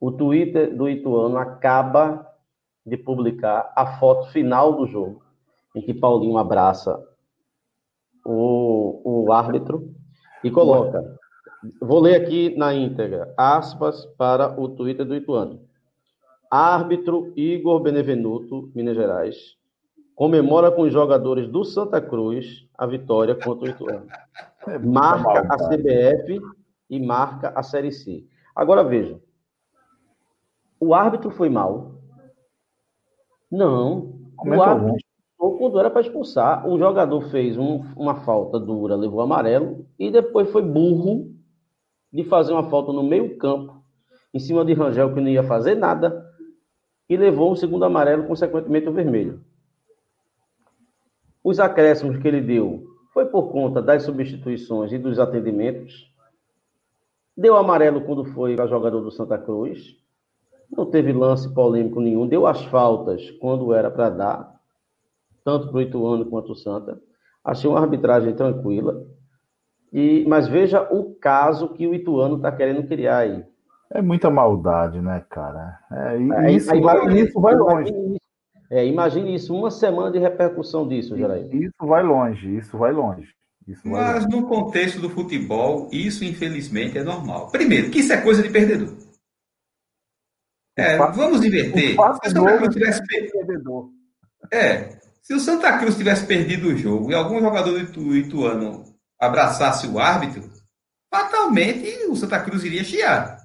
Speaker 3: O Twitter do Ituano acaba de publicar a foto final do jogo, em que Paulinho abraça o, o árbitro e coloca. Vou ler aqui na íntegra, aspas para o Twitter do Ituano. Árbitro Igor Benevenuto, Minas Gerais, comemora com os jogadores do Santa Cruz a vitória contra o Ituano. É marca a CBF e marca a Série C. Agora veja, o árbitro foi mal, não. o árbitro quando era para expulsar. O jogador fez um, uma falta dura, levou amarelo, e depois foi burro de fazer uma falta no meio-campo, em cima de Rangel, que não ia fazer nada, e levou o segundo amarelo, consequentemente o vermelho. Os acréscimos que ele deu foi por conta das substituições e dos atendimentos. Deu amarelo quando foi para jogador do Santa Cruz não teve lance polêmico nenhum, deu as faltas quando era para dar, tanto para o Ituano quanto o Santa. Achei uma arbitragem tranquila. E, mas veja o caso que o Ituano está querendo criar aí.
Speaker 2: É muita maldade, né, cara? É, é, isso, aí, vai, isso vai longe.
Speaker 3: É, imagine isso, uma semana de repercussão disso, Jaraí.
Speaker 2: Isso vai longe, isso vai longe. Isso vai
Speaker 4: Mas
Speaker 2: longe.
Speaker 4: no contexto do futebol, isso infelizmente é normal. Primeiro, que isso é coisa de perdedor. É, vamos inverter. Se o Santa Cruz tivesse perdido. É, se o Santa Cruz tivesse perdido o jogo e algum jogador do Ituano abraçasse o árbitro, fatalmente o Santa Cruz iria chiar.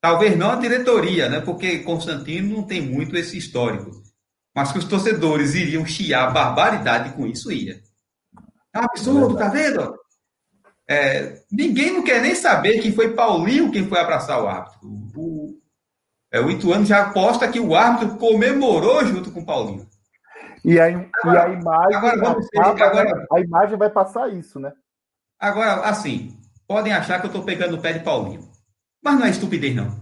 Speaker 4: Talvez não a diretoria, né? Porque Constantino não tem muito esse histórico. Mas que os torcedores iriam chiar barbaridade com isso, ia. É um absurdo, tá vendo? É, ninguém não quer nem saber quem foi Paulinho quem foi abraçar o árbitro. O, é, o Ituano já aposta que o árbitro comemorou junto com o Paulinho.
Speaker 2: E a, agora, e a imagem. Agora, vamos acaba, agora, a imagem vai passar isso, né?
Speaker 4: Agora, assim, podem achar que eu estou pegando o pé de Paulinho. Mas não é estupidez, não.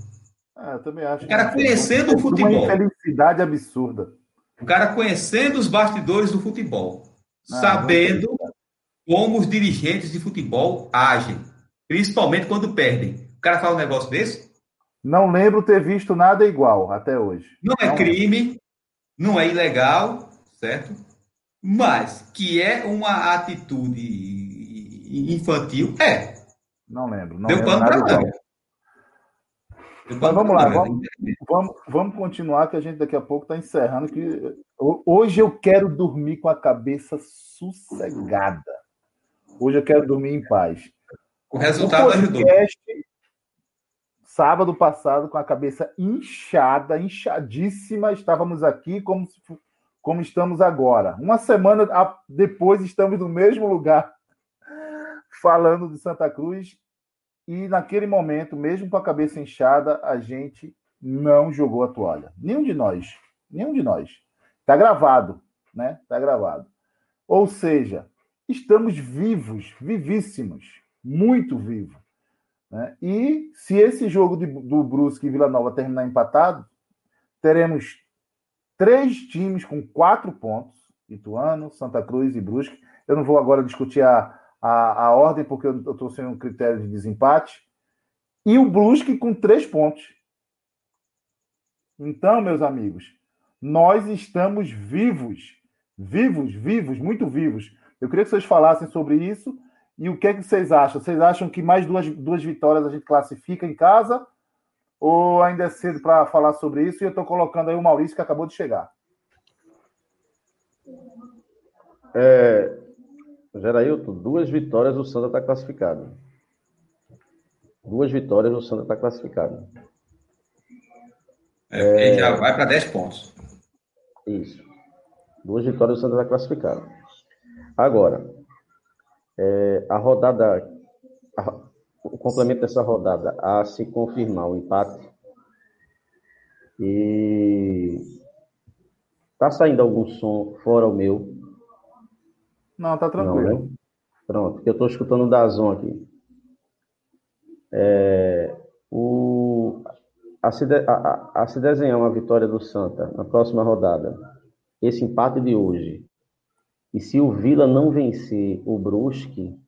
Speaker 2: Ah, eu também acho.
Speaker 4: O cara conhecendo o futebol.
Speaker 2: Uma infelicidade absurda.
Speaker 4: O cara conhecendo os bastidores do futebol. Ah, sabendo como os dirigentes de futebol agem. Principalmente quando perdem. O cara fala um negócio desse,
Speaker 2: não lembro ter visto nada igual até hoje.
Speaker 4: Não é crime, não é ilegal, certo? Mas que é uma atitude infantil, é.
Speaker 2: Não lembro. Não Deu lembro pano para Mas vamos lá, vamos, vamos, vamos, continuar que a gente daqui a pouco está encerrando. Que hoje eu quero dormir com a cabeça sossegada. Hoje eu quero dormir em paz.
Speaker 4: O resultado o ajudou
Speaker 2: sábado passado com a cabeça inchada, inchadíssima. Estávamos aqui como, como estamos agora. Uma semana depois estamos no mesmo lugar falando de Santa Cruz e naquele momento, mesmo com a cabeça inchada, a gente não jogou a toalha. Nenhum de nós, nenhum de nós. Está gravado, né? Está gravado. Ou seja, estamos vivos, vivíssimos, muito vivos. Né? E se esse jogo de, do Brusque e Vila Nova terminar empatado, teremos três times com quatro pontos: Ituano, Santa Cruz e Brusque. Eu não vou agora discutir a, a, a ordem, porque eu estou sem um critério de desempate. E o Brusque com três pontos. Então, meus amigos, nós estamos vivos. Vivos, vivos, muito vivos. Eu queria que vocês falassem sobre isso e o que é que vocês acham? Vocês acham que mais duas, duas vitórias a gente classifica em casa? Ou ainda é cedo para falar sobre isso? E eu estou colocando aí o Maurício que acabou de chegar.
Speaker 3: É, Gerailton, duas vitórias o Santa está classificado. Duas vitórias o Santa está classificado.
Speaker 4: É, é... já vai para 10 pontos.
Speaker 3: Isso. Duas vitórias o Santa está classificado. Agora, é, a rodada, a, o complemento dessa rodada, a se confirmar o empate. E tá saindo algum som fora o meu?
Speaker 2: Não, tá tranquilo. Não, né?
Speaker 3: Pronto, eu estou escutando o Dazon aqui. É, o, a, se de, a, a, se desenhar uma vitória do Santa na próxima rodada, esse empate de hoje, e se o Vila não vencer o Brusque,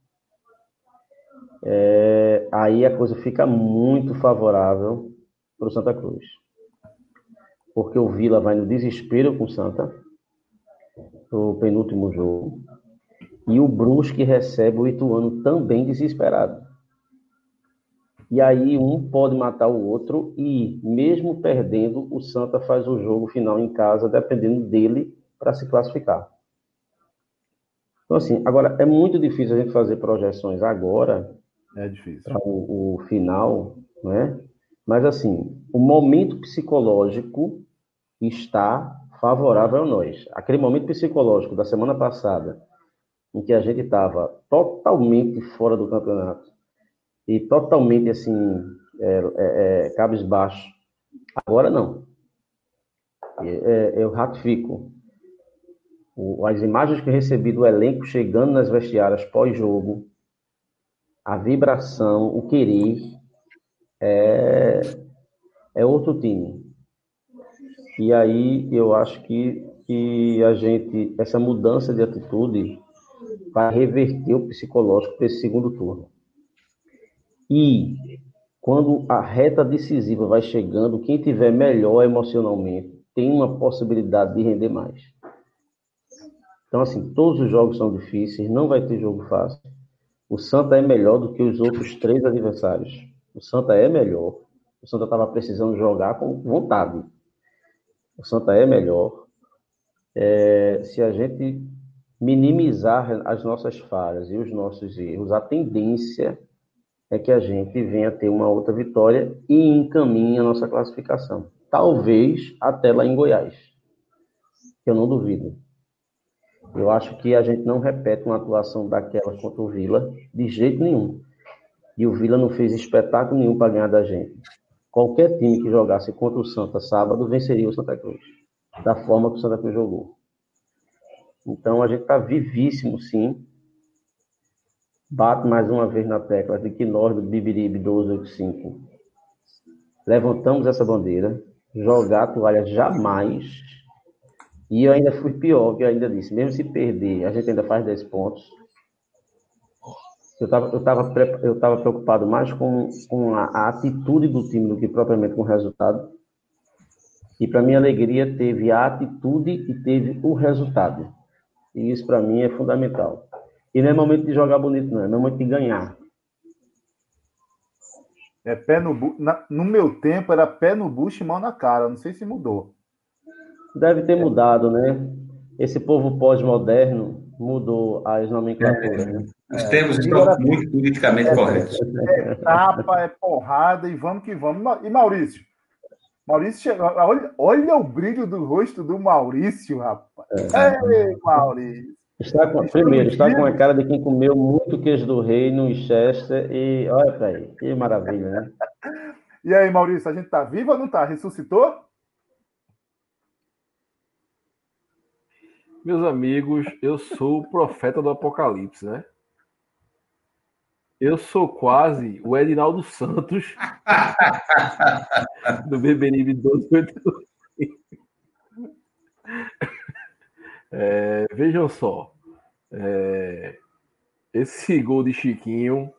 Speaker 3: é, aí a coisa fica muito favorável para o Santa Cruz. Porque o Vila vai no desespero com o Santa, o penúltimo jogo. E o Brusque recebe o Ituano também desesperado. E aí um pode matar o outro e, mesmo perdendo, o Santa faz o jogo final em casa, dependendo dele, para se classificar. Então, assim, agora é muito difícil a gente fazer projeções agora.
Speaker 2: É difícil.
Speaker 3: Para o, o final, né? Mas, assim, o momento psicológico está favorável a nós. Aquele momento psicológico da semana passada, em que a gente estava totalmente fora do campeonato e totalmente assim, é, é, é, cabisbaixo. Agora não. É, eu ratifico. As imagens que eu recebi do elenco chegando nas vestiárias pós-jogo, a vibração, o querer, é, é outro time. E aí eu acho que, que a gente, essa mudança de atitude para reverter o psicológico para esse segundo turno. E quando a reta decisiva vai chegando, quem tiver melhor emocionalmente tem uma possibilidade de render mais. Então, assim, todos os jogos são difíceis, não vai ter jogo fácil. O Santa é melhor do que os outros três adversários. O Santa é melhor. O Santa estava precisando jogar com vontade. O Santa é melhor. É, se a gente minimizar as nossas falhas e os nossos erros, a tendência é que a gente venha ter uma outra vitória e encaminhe a nossa classificação. Talvez até lá em Goiás. Eu não duvido. Eu acho que a gente não repete uma atuação daquela contra o Vila de jeito nenhum. E o Vila não fez espetáculo nenhum para ganhar da gente. Qualquer time que jogasse contra o Santa sábado venceria o Santa Cruz. Da forma que o Santa Cruz jogou. Então a gente está vivíssimo, sim. Bato mais uma vez na tecla de que nós do Bibiribe 1285 levantamos essa bandeira. Jogar a toalha jamais. E eu ainda fui pior, que eu ainda disse, mesmo se perder, a gente ainda faz 10 pontos. Eu estava eu tava, eu tava preocupado mais com, com a, a atitude do time do que propriamente com o resultado. E para minha alegria, teve a atitude e teve o resultado. E isso para mim é fundamental. E não é momento de jogar bonito, não, é momento de ganhar.
Speaker 2: É pé no bu... Na, no meu tempo era pé no bucho e mão na cara. Não sei se mudou.
Speaker 3: Deve ter é. mudado, né? Esse povo pós-moderno mudou as nomenclaturas. É.
Speaker 4: Né? Os termos é. estão muito politicamente é, corretos.
Speaker 2: É tapa, é porrada e vamos que vamos. E Maurício? Maurício chegou. Olha, olha o brilho do rosto do Maurício, rapaz. É. Ei, Maurício.
Speaker 3: Está com, primeiro, está com a cara de quem comeu muito queijo do reino e Chester e olha para aí, que maravilha, né?
Speaker 2: e aí, Maurício, a gente está vivo ou não está? Ressuscitou?
Speaker 5: Meus amigos, eu sou o profeta do Apocalipse, né? Eu sou quase o Edinaldo Santos do Beberibe 1285. É, vejam só, é, esse gol de Chiquinho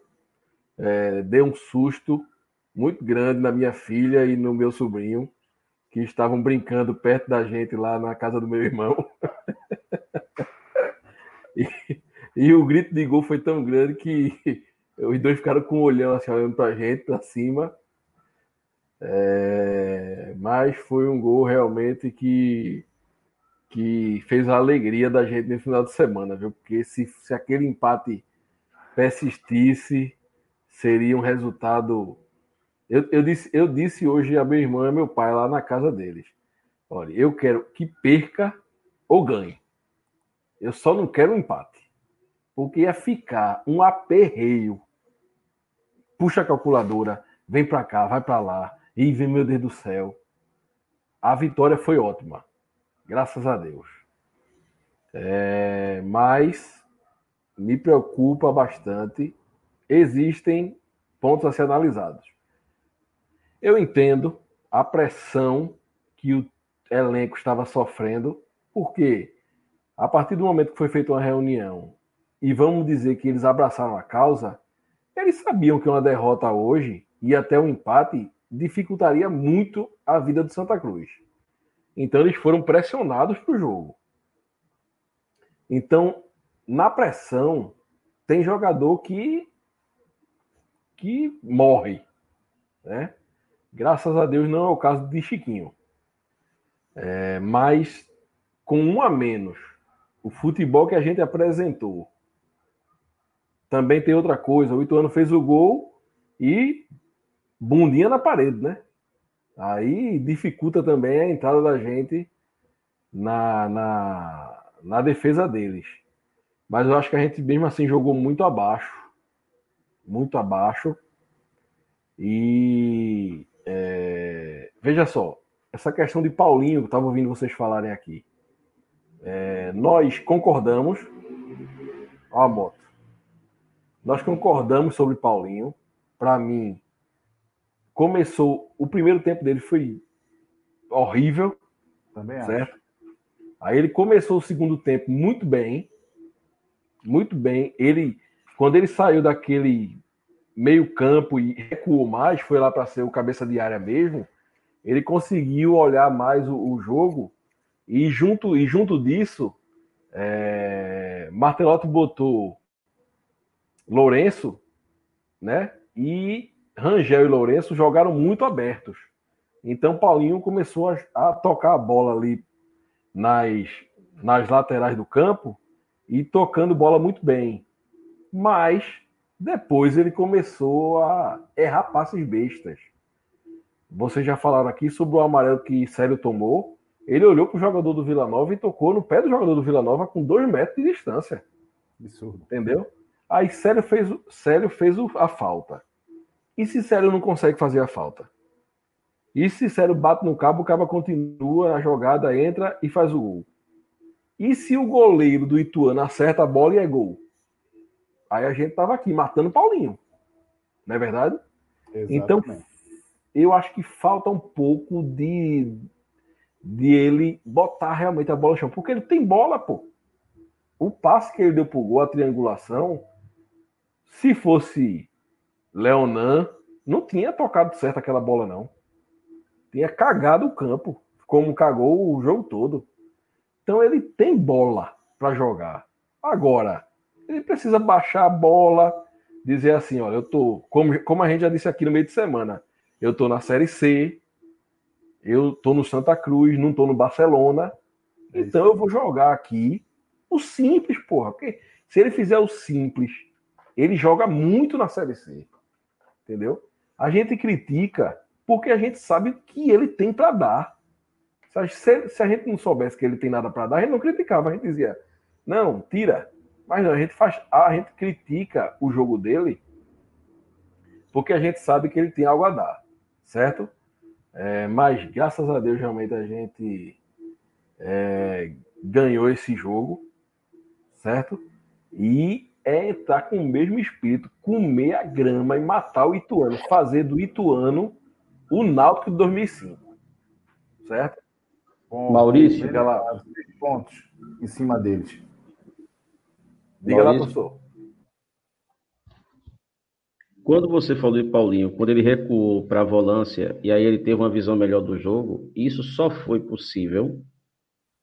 Speaker 5: é, deu um susto muito grande na minha filha e no meu sobrinho, que estavam brincando perto da gente lá na casa do meu irmão. e, e, o grito de gol foi tão grande que os dois ficaram com o olhão assim, olhando pra gente, pra cima. É, mas foi um gol realmente que, que fez a alegria da gente no final de semana, viu? Porque se, se aquele empate persistisse, seria um resultado eu, eu, disse, eu disse hoje a minha irmã e meu pai lá na casa deles: olha, eu quero que perca ou ganhe. Eu só não quero um empate. Porque ia ficar um aperreio. Puxa a calculadora, vem para cá, vai para lá. E vem, meu Deus do céu. A vitória foi ótima. Graças a Deus. É, mas me preocupa bastante. Existem pontos a ser analisados. Eu entendo a pressão que o elenco estava sofrendo, porque a partir do momento que foi feita uma reunião e vamos dizer que eles abraçaram a causa, eles sabiam que uma derrota hoje e até um empate dificultaria muito a vida do Santa Cruz. Então eles foram pressionados para o jogo. Então, na pressão, tem jogador que que morre, né? Graças a Deus não é o caso de Chiquinho. É, mas com um a menos, o futebol que a gente apresentou. Também tem outra coisa. O Ituano fez o gol e bundinha na parede, né? Aí dificulta também a entrada da gente na, na, na defesa deles. Mas eu acho que a gente mesmo assim jogou muito abaixo. Muito abaixo. E é, veja só, essa questão de Paulinho, que estava ouvindo vocês falarem aqui. É, nós concordamos. Ó a moto. Nós concordamos sobre Paulinho. Para mim, começou. O primeiro tempo dele foi horrível.
Speaker 2: Também
Speaker 5: certo? Acho. Aí ele começou o segundo tempo muito bem. Muito bem. Ele, quando ele saiu daquele meio campo e recuou mais, foi lá para ser o cabeça de área mesmo, ele conseguiu olhar mais o, o jogo e junto, e junto disso, é, Martelotti botou Lourenço, né? E Rangel e Lourenço jogaram muito abertos. Então Paulinho começou a, a tocar a bola ali nas, nas laterais do campo e tocando bola muito bem. Mas depois ele começou a errar passes bestas. Vocês já falaram aqui sobre o amarelo que Célio tomou. Ele olhou para o jogador do Vila Nova e tocou no pé do jogador do Vila Nova com dois metros de distância. Absurdo. Entendeu? Aí Célio fez, Célio fez a falta. E se Célio não consegue fazer a falta? E se Célio bate no cabo, o cabo continua, a jogada entra e faz o gol. E se o goleiro do Ituano acerta a bola e é gol? Aí a gente tava aqui matando Paulinho. Não é verdade? Exatamente. Então, eu acho que falta um pouco de, de ele botar realmente a bola no chão. Porque ele tem bola, pô. O passe que ele deu pro gol, a triangulação, se fosse Leonan, não tinha tocado certo aquela bola, não. Tinha cagado o campo, como cagou o jogo todo. Então ele tem bola para jogar. Agora, ele precisa baixar a bola, dizer assim, olha, eu tô, como, como a gente já disse aqui no meio de semana, eu tô na Série C, eu tô no Santa Cruz, não tô no Barcelona, é então eu vou jogar aqui o simples, porra, porque se ele fizer o simples, ele joga muito na Série C, entendeu? A gente critica porque a gente sabe que ele tem para dar. Se, se a gente não soubesse que ele tem nada para dar, a gente não criticava, a gente dizia, não, tira, mas não, a gente faz, a gente critica o jogo dele porque a gente sabe que ele tem algo a dar, certo? É, mas graças a Deus realmente a gente é, ganhou esse jogo, certo? E é entrar com o mesmo espírito, comer a grama e matar o Ituano, fazer do Ituano o Náutico de 2005, certo?
Speaker 3: Bom, Maurício,
Speaker 2: diga lá, pontos em cima deles.
Speaker 5: Diga Maurício. lá, professor.
Speaker 3: Quando você falou de Paulinho, quando ele recuou para a volância e aí ele teve uma visão melhor do jogo, isso só foi possível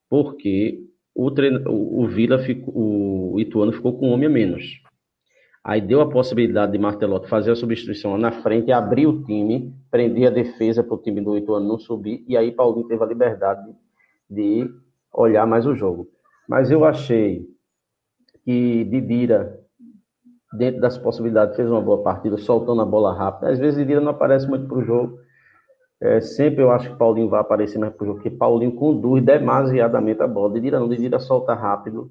Speaker 3: porque o, treino, o, Vila ficou, o Ituano ficou com um homem a menos. Aí deu a possibilidade de Martelotti fazer a substituição na frente, abrir o time, prender a defesa para o time do Ituano não subir, e aí Paulinho teve a liberdade de olhar mais o jogo. Mas eu achei que Didira dentro das possibilidades, fez uma boa partida, soltando a bola rápida. Às vezes, Didira não aparece muito para o jogo. É, sempre eu acho que Paulinho vai aparecer o jogo, porque Paulinho conduz demasiadamente a bola. Didira não, Didira solta rápido.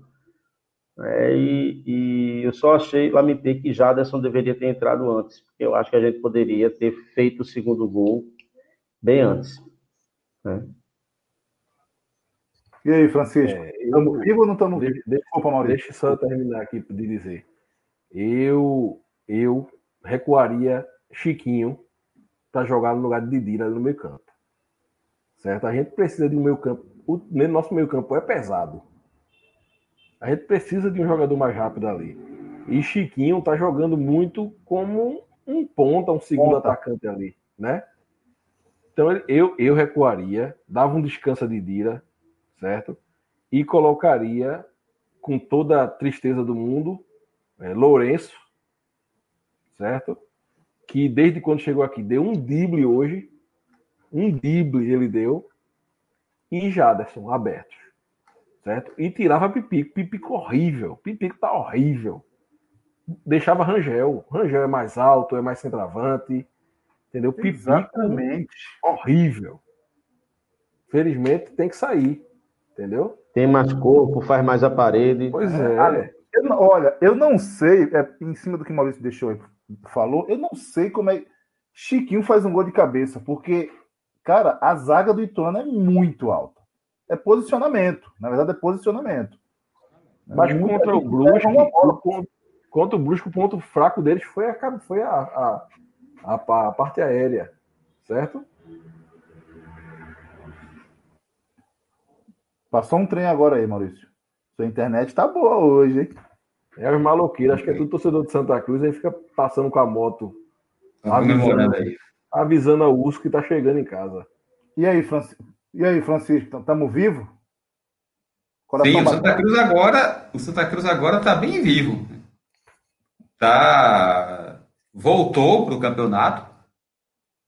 Speaker 3: É, e, e, eu só achei, lamentei que Jaderson deveria ter entrado antes, porque eu acho que a gente poderia ter feito o segundo gol bem antes. Né?
Speaker 2: E aí, Francisco? Estamos é, vivos ou não estamos vivos?
Speaker 5: Desculpa, Maurício. Deixa eu só terminar aqui de dizer eu eu recuaria Chiquinho para jogar no lugar de Didira no meio campo. Certo? A gente precisa de um meio campo. O nosso meio campo é pesado. A gente precisa de um jogador mais rápido ali. E Chiquinho tá jogando muito como um ponta, um segundo ponta. atacante ali, né? Então eu, eu recuaria, dava um descanso a Didira, certo? E colocaria com toda a tristeza do mundo é, Lourenço, certo? Que desde quando chegou aqui deu um drible hoje, um drible ele deu, e Jaderson aberto, certo? E tirava Pipico, Pipico horrível, Pipico tá horrível. Deixava Rangel, Rangel é mais alto, é mais centroavante, entendeu? Pipico
Speaker 2: Exatamente.
Speaker 5: horrível. Felizmente tem que sair, entendeu?
Speaker 3: Tem mais corpo, faz mais a parede.
Speaker 5: Pois é.
Speaker 2: Eu, olha, eu não sei, é, em cima do que o Maurício deixou falou, eu não sei como é. Chiquinho faz um gol de cabeça, porque, cara, a zaga do Ituano é muito alta. É posicionamento, na verdade é posicionamento.
Speaker 5: Mas é contra o Brusque, contra, contra o Brusque, o ponto fraco deles foi a, foi a, a, a, a parte aérea, certo?
Speaker 2: Passou um trem agora aí, Maurício. Sua internet tá boa hoje, hein?
Speaker 5: É os maloqueiros, acho que é tudo torcedor de Santa Cruz, aí fica passando com a moto.
Speaker 4: Tá avisando, aí.
Speaker 5: avisando a Urso que tá chegando em casa.
Speaker 2: E aí, Francisco? E aí, Francisco, estamos vivos?
Speaker 4: Sim, o Santa Cruz agora, o Santa Cruz agora tá bem vivo. Tá voltou para o campeonato,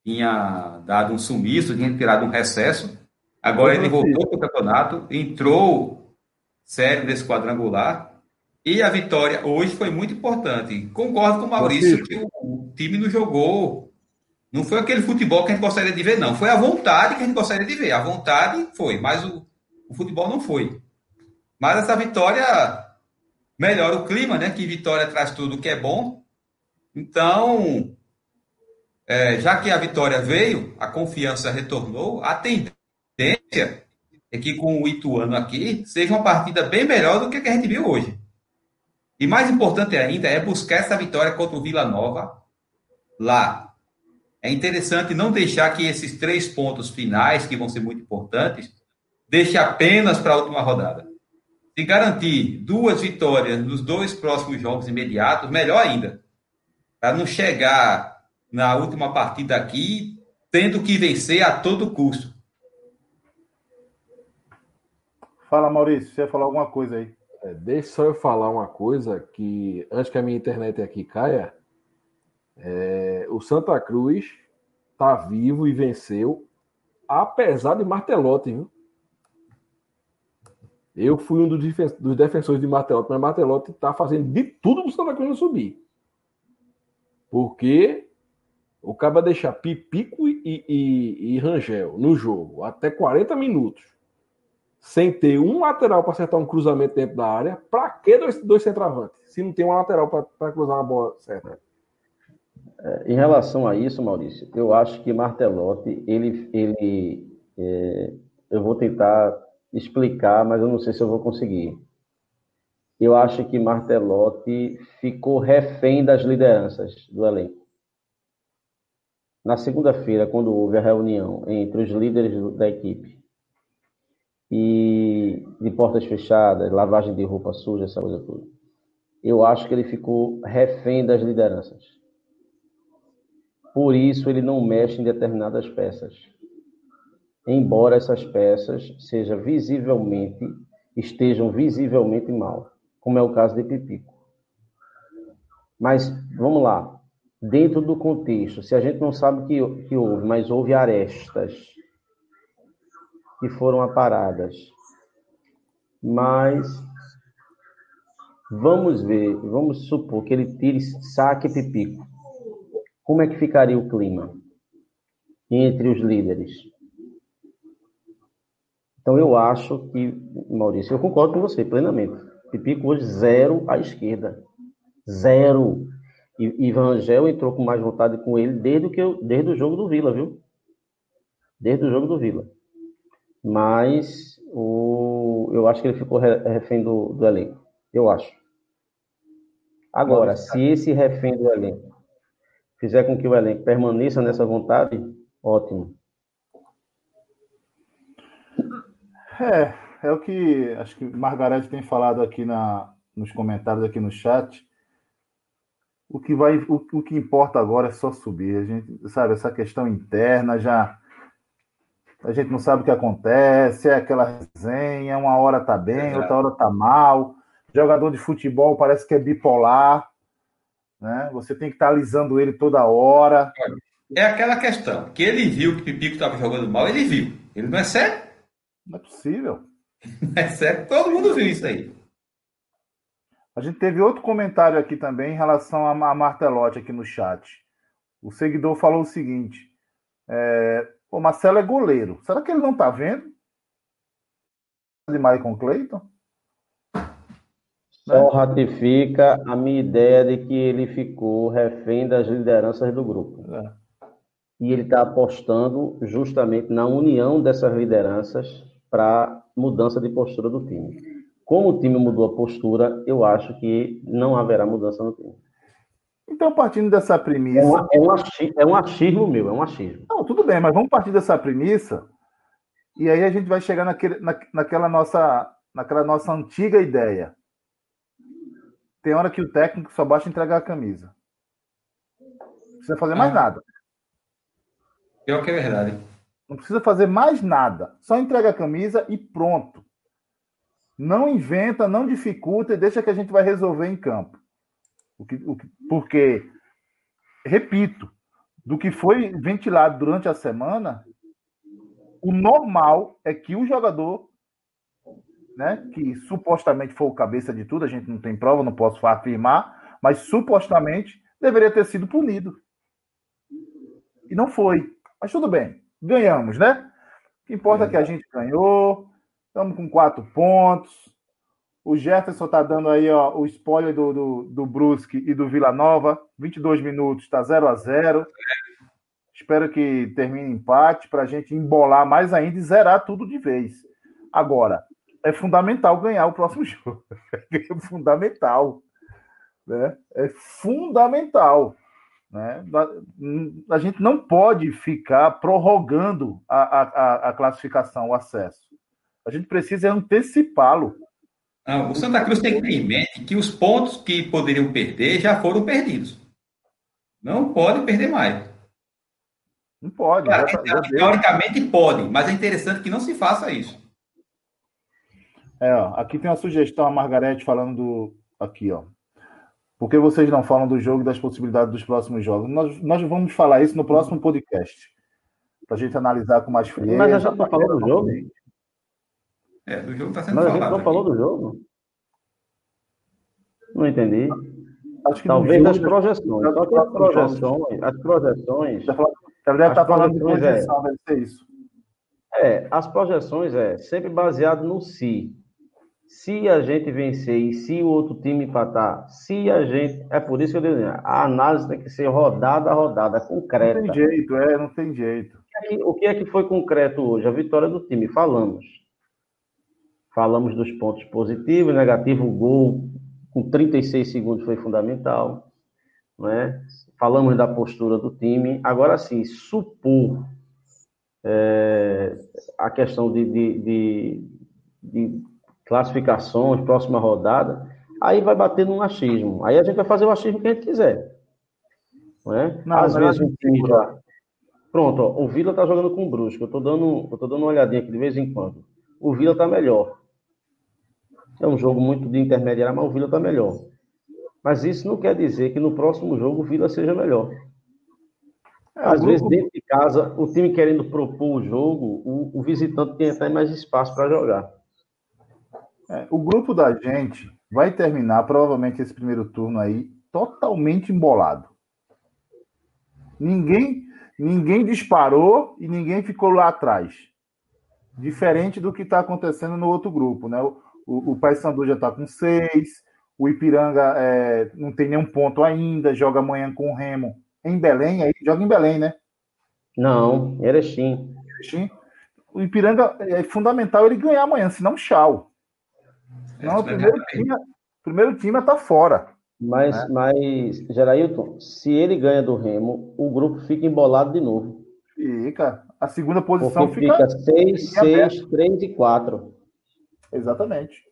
Speaker 4: tinha dado um sumiço, tinha tirado um recesso. Agora ele voltou para o campeonato, entrou sério nesse quadrangular e a vitória hoje foi muito importante. Concordo com o Maurício que o, time não jogou. Não foi aquele futebol que a gente gostaria de ver, não. Foi a vontade que a gente gostaria de ver. A vontade foi, mas o, o futebol não foi. Mas essa vitória melhora o clima, né? Que vitória traz tudo que é bom. Então, é, já que a vitória veio, a confiança retornou, a tendência é que com o Ituano aqui seja uma partida bem melhor do que a que a gente viu hoje. E mais importante ainda é buscar essa vitória contra o Vila Nova lá. É interessante não deixar que esses três pontos finais, que vão ser muito importantes, deixe apenas para a última rodada. Se garantir duas vitórias nos dois próximos jogos imediatos, melhor ainda. Para não chegar na última partida aqui tendo que vencer a todo custo.
Speaker 2: Fala, Maurício, você ia falar alguma coisa aí.
Speaker 5: É, deixa só eu falar uma coisa que antes que a minha internet aqui caia, é, o Santa Cruz tá vivo e venceu, apesar de Martelotti, viu? Eu fui um dos, dos defensores de Martelotti, mas Martelotti tá fazendo de tudo pro Santa Cruz não subir. Porque o cara deixar Pipico e, e, e Rangel no jogo até 40 minutos sem ter um lateral para acertar um cruzamento dentro da área, para que dois, dois centroavantes? Se não tem um lateral para cruzar uma bola certa.
Speaker 3: É, em relação a isso, Maurício, eu acho que Martelotti, ele, ele é, eu vou tentar explicar, mas eu não sei se eu vou conseguir. Eu acho que Martelotti ficou refém das lideranças do elenco. Na segunda-feira, quando houve a reunião entre os líderes da equipe e de portas fechadas, lavagem de roupa suja, essa coisa toda, eu acho que ele ficou refém das lideranças. Por isso ele não mexe em determinadas peças. Embora essas peças visivelmente, estejam visivelmente mal, como é o caso de Pipico. Mas vamos lá, dentro do contexto, se a gente não sabe que, que houve, mas houve arestas que foram aparadas, mas vamos ver, vamos supor que ele tire saque Pipico como é que ficaria o clima entre os líderes? Então eu acho que, Maurício, eu concordo com você plenamente. Pipico hoje zero à esquerda. Zero. E Ivan Gel entrou com mais vontade com ele desde, que eu, desde o jogo do Vila, viu? Desde o jogo do Vila. Mas o, eu acho que ele ficou refém do, do elenco. Eu acho. Agora, se esse refém do elenco fizer com que o elenco permaneça nessa vontade, ótimo.
Speaker 2: É, é o que acho que Margarete tem falado aqui na, nos comentários aqui no chat. O que vai, o, o que importa agora é só subir. A gente sabe essa questão interna já a gente não sabe o que acontece, é aquela resenha, uma hora tá bem, outra hora tá mal. Jogador de futebol parece que é bipolar né? Você tem que estar alisando ele toda hora.
Speaker 4: É aquela questão, que ele viu que o Pipico estava jogando mal, ele viu. Ele não é sério?
Speaker 2: Não é possível.
Speaker 4: Não é sério, todo mundo viu isso aí.
Speaker 2: A gente teve outro comentário aqui também em relação a Martelotti aqui no chat. O seguidor falou o seguinte: é, o Marcelo é goleiro. Será que ele não está vendo? De Maicon Clayton?
Speaker 3: Só ratifica a minha ideia de que ele ficou refém das lideranças do grupo. É. E ele está apostando justamente na união dessas lideranças para mudança de postura do time. Como o time mudou a postura, eu acho que não haverá mudança no time.
Speaker 2: Então, partindo dessa premissa. É,
Speaker 3: uma, é, um, achismo, é um achismo meu, é um achismo.
Speaker 2: Não, tudo bem, mas vamos partir dessa premissa. E aí a gente vai chegar naquele, na, naquela, nossa, naquela nossa antiga ideia tem hora que o técnico só basta entregar a camisa. Não precisa fazer mais ah. nada.
Speaker 4: Pior que é verdade.
Speaker 2: Não precisa fazer mais nada. Só entrega a camisa e pronto. Não inventa, não dificulta e deixa que a gente vai resolver em campo. O que, o que, porque, repito, do que foi ventilado durante a semana, o normal é que o jogador né, que supostamente foi o cabeça de tudo, a gente não tem prova, não posso afirmar, mas supostamente deveria ter sido punido. E não foi. Mas tudo bem, ganhamos, né? O que importa é que a gente ganhou, estamos com quatro pontos. O Jefferson está dando aí ó, o spoiler do, do, do Brusque e do Vila Nova. 22 minutos, está 0 a 0 Espero que termine empate para a gente embolar mais ainda e zerar tudo de vez. Agora, é fundamental ganhar o próximo jogo. É fundamental. Né? É fundamental. Né? A, gente não pode ficar prorrogando a, a, a classificação, o acesso. A gente precisa antecipá-lo.
Speaker 4: O Santa Cruz tem que ter em mente que os pontos que poderiam perder já foram perdidos. Não pode perder mais.
Speaker 2: Não pode.
Speaker 4: Claro, já, teoricamente pode, mas é interessante que não se faça isso.
Speaker 2: É, ó, aqui tem uma sugestão, a Margarete falando do. Aqui, ó. Por que vocês não falam do jogo e das possibilidades dos próximos jogos? Nós, nós vamos falar isso no próximo podcast. Para a gente analisar com mais frieza.
Speaker 3: Mas já está falando do jogo?
Speaker 4: É, do jogo está sendo Mas falado.
Speaker 3: Mas a gente não falou do jogo? Não entendi. Talvez das projeções. Só que as projeções, as projeções.
Speaker 2: Ela deve estar falando de projeção, é, deve ser isso.
Speaker 3: É, as projeções é sempre baseado no si se a gente vencer e se o outro time empatar, se a gente. É por isso que eu digo, a análise tem que ser rodada a rodada, concreta.
Speaker 2: Não tem jeito, é, não tem jeito.
Speaker 3: O que é que foi concreto hoje? A vitória do time, falamos. Falamos dos pontos positivos, negativo, o gol com 36 segundos foi fundamental, né? Falamos da postura do time. Agora sim, supor é, a questão de, de, de, de classificações, próxima rodada, aí vai bater num achismo. Aí a gente vai fazer o achismo que a gente quiser. Não é? Não, Às vezes o time já. Pronto, ó, o Vila tá jogando com o Brusco. Eu tô dando, eu tô dando uma olhadinha aqui de vez em quando. O Vila tá melhor. É um jogo muito de intermediário, mas o Vila tá melhor. Mas isso não quer dizer que no próximo jogo o Vila seja melhor. É, Às vezes, dentro de casa, o time querendo propor o jogo, o, o visitante tem até mais espaço para jogar.
Speaker 2: É, o grupo da gente vai terminar, provavelmente, esse primeiro turno aí, totalmente embolado. Ninguém, ninguém disparou e ninguém ficou lá atrás. Diferente do que está acontecendo no outro grupo, né? O, o, o Paysandu já está com seis, o Ipiranga é, não tem nenhum ponto ainda, joga amanhã com o Remo em Belém, aí joga em Belém, né?
Speaker 3: Não, Erechim.
Speaker 2: Erechim. O Ipiranga é fundamental ele ganhar amanhã, senão tchau. Não, o primeiro time, primeiro time tá fora.
Speaker 3: Mas, né? mas, Gerailton, se ele ganha do Remo, o grupo fica embolado de novo.
Speaker 2: Fica. A segunda posição
Speaker 3: Porque fica. Fica 6, 6, 3 e 4.
Speaker 2: Exatamente.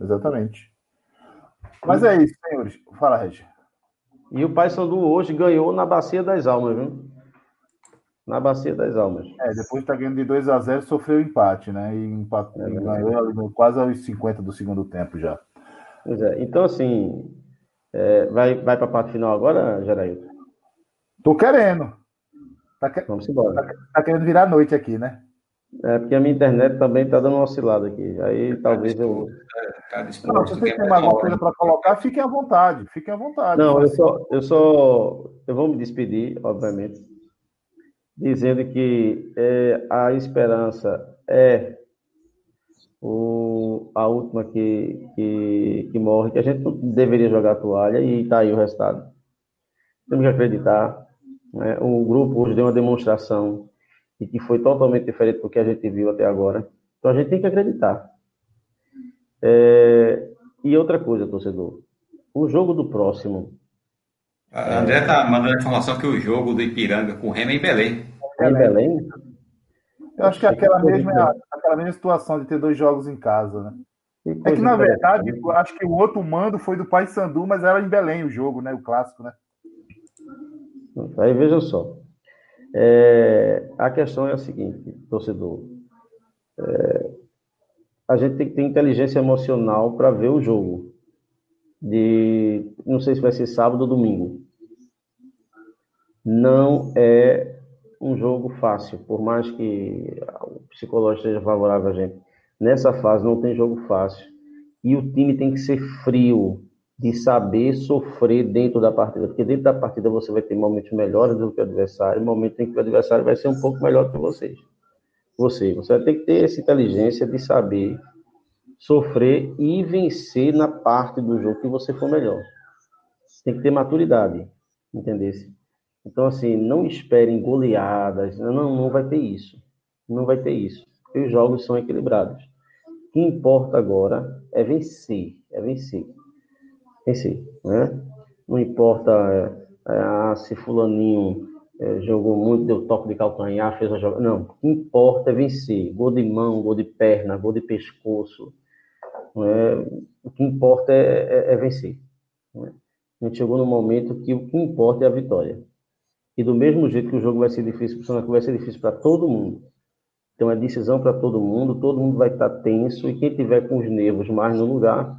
Speaker 2: Exatamente. Mas é isso, senhores. Fala, Regi.
Speaker 3: E o Paysandu hoje ganhou na Bacia das Almas, viu? Na Bacia das Almas.
Speaker 2: É, depois de tá ganhando de 2 a 0 sofreu empate, né? E, empate, é, ganhou quase aos 50 do segundo tempo já.
Speaker 3: Pois é. Então, assim, é, vai, vai para a parte final agora, Gerailton?
Speaker 2: Tô querendo.
Speaker 3: Tá que... Vamos embora.
Speaker 2: Tá, tá, querendo virar noite aqui, né?
Speaker 3: É, porque a minha internet também tá dando uma oscilada aqui. Aí talvez eu.
Speaker 2: Não, se você tem mais alguma coisa para colocar, fiquem à vontade. Fiquem à vontade.
Speaker 3: Não, eu só, eu só. Eu vou me despedir, obviamente, dizendo que é, a esperança é o, a última que, que, que morre, que a gente não deveria jogar a toalha e está aí o resultado. Temos que acreditar. Né? O grupo hoje deu uma demonstração e que foi totalmente diferente do que a gente viu até agora. Então a gente tem que acreditar. É... E outra coisa, torcedor, o jogo do próximo.
Speaker 4: A André está mandando a informação que o jogo do Ipiranga com o Remo é em Belém.
Speaker 3: É em Belém?
Speaker 2: Eu acho que é aquela mesma, aquela mesma situação de ter dois jogos em casa, né? É que, na verdade, acho que o outro mando foi do Pai Sandu, mas era em Belém o jogo, né? O clássico, né?
Speaker 3: Aí veja só. É, a questão é a seguinte, torcedor. É, a gente tem que ter inteligência emocional para ver o jogo. De, não sei se vai ser sábado ou domingo. Não é um jogo fácil, por mais que o psicológico seja favorável a gente. Nessa fase não tem jogo fácil. E o time tem que ser frio, de saber sofrer dentro da partida, porque dentro da partida você vai ter momentos melhores do que o adversário, momentos em que o adversário vai ser um pouco melhor que vocês. Você, você vai ter que ter essa inteligência de saber sofrer e vencer na parte do jogo que você for melhor. Tem que ter maturidade, entendesse? Então, assim, não esperem goleadas, não, não vai ter isso. Não vai ter isso. Porque os jogos são equilibrados. O que importa agora é vencer, é vencer em si, né? Não importa é, é, se fulaninho é, jogou muito, deu toque de calcanhar, fez a jogada. Não, o que importa é vencer. Gol de mão, gol de perna, gol de pescoço. É? O que importa é, é, é vencer. Né? A gente chegou no momento que o que importa é a vitória. E do mesmo jeito que o jogo vai ser difícil para o vai ser difícil para todo mundo. Então é decisão para todo mundo, todo mundo vai estar tenso e quem tiver com os nervos mais no lugar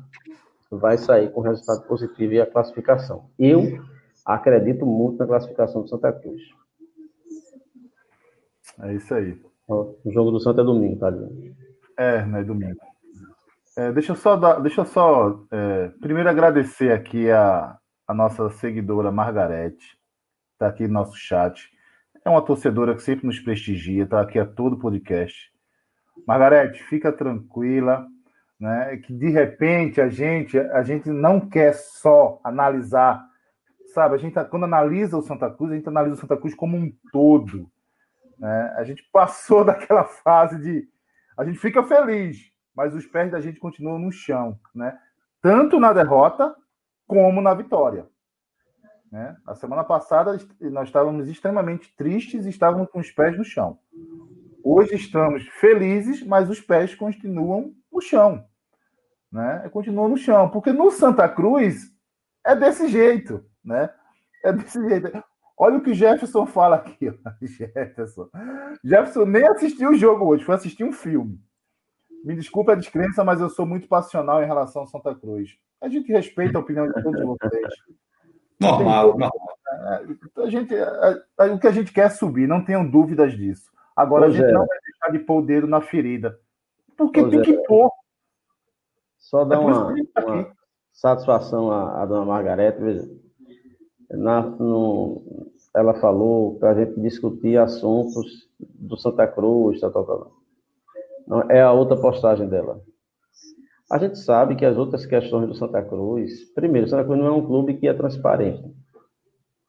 Speaker 3: vai sair com resultado positivo e a classificação. Eu acredito muito na classificação do Santa Cruz.
Speaker 2: É isso aí.
Speaker 3: O jogo do Santa é domingo, tá?
Speaker 2: É, não é domingo. É, deixa eu só, dar, deixa eu só é, primeiro agradecer aqui a, a nossa seguidora Margarete, está aqui no nosso chat. É uma torcedora que sempre nos prestigia, está aqui a todo podcast. Margarete, fica tranquila, né? Que de repente a gente a gente não quer só analisar, sabe? A gente tá, quando analisa o Santa Cruz, a gente analisa o Santa Cruz como um todo, né? A gente passou daquela fase de a gente fica feliz, mas os pés da gente continuam no chão, né? Tanto na derrota como na vitória. Né? A semana passada nós estávamos extremamente tristes e estávamos com os pés no chão. Hoje estamos felizes, mas os pés continuam no chão. Né? Continuam no chão, porque no Santa Cruz é desse jeito, né? É desse jeito. Olha o que Jefferson fala aqui. Jefferson. Jefferson nem assistiu o jogo hoje, foi assistir um filme. Me desculpe a descrença, mas eu sou muito passional em relação ao Santa Cruz. A gente respeita a opinião de todos vocês.
Speaker 4: Normal, normal.
Speaker 2: É, a gente, a, a, o que a gente quer é subir, não tenham dúvidas disso. Agora, pois a gente é. não vai deixar de pôr o dedo na ferida. Porque pois tem é. que pôr.
Speaker 3: Só dar é uma, tá uma satisfação à, à dona Margarete. Na, no, ela falou para a gente discutir assuntos do Santa Cruz, tal, tal, tal. Não, é a outra postagem dela. A gente sabe que as outras questões do Santa Cruz, primeiro, o Santa Cruz não é um clube que é transparente.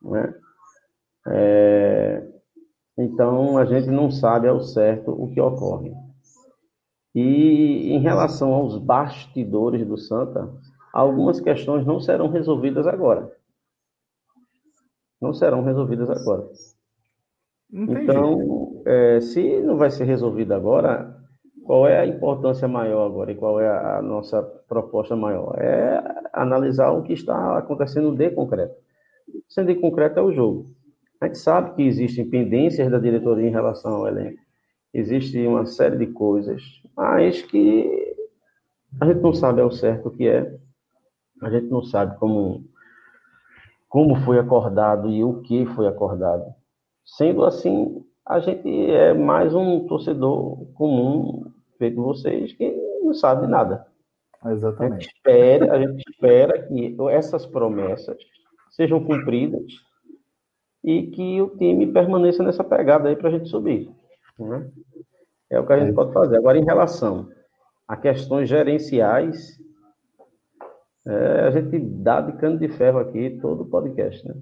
Speaker 3: Né? É, então, a gente não sabe ao certo o que ocorre. E em relação aos bastidores do Santa, algumas questões não serão resolvidas agora. Não serão resolvidas agora. Então, é, se não vai ser resolvido agora, qual é a importância maior agora e qual é a nossa proposta maior? É analisar o que está acontecendo de concreto. Sendo de concreto é o jogo. A gente sabe que existem pendências da diretoria em relação ao elenco. Existe uma série de coisas, mas que a gente não sabe ao certo o que é. A gente não sabe como, como foi acordado e o que foi acordado. Sendo assim, a gente é mais um torcedor comum feito vocês que não sabe nada.
Speaker 2: Exatamente.
Speaker 3: A gente, espera, a gente espera que essas promessas sejam cumpridas e que o time permaneça nessa pegada aí para a gente subir. Né? É o que a gente é. pode fazer. Agora, em relação a questões gerenciais, é, a gente dá de cano de ferro aqui todo o podcast, né?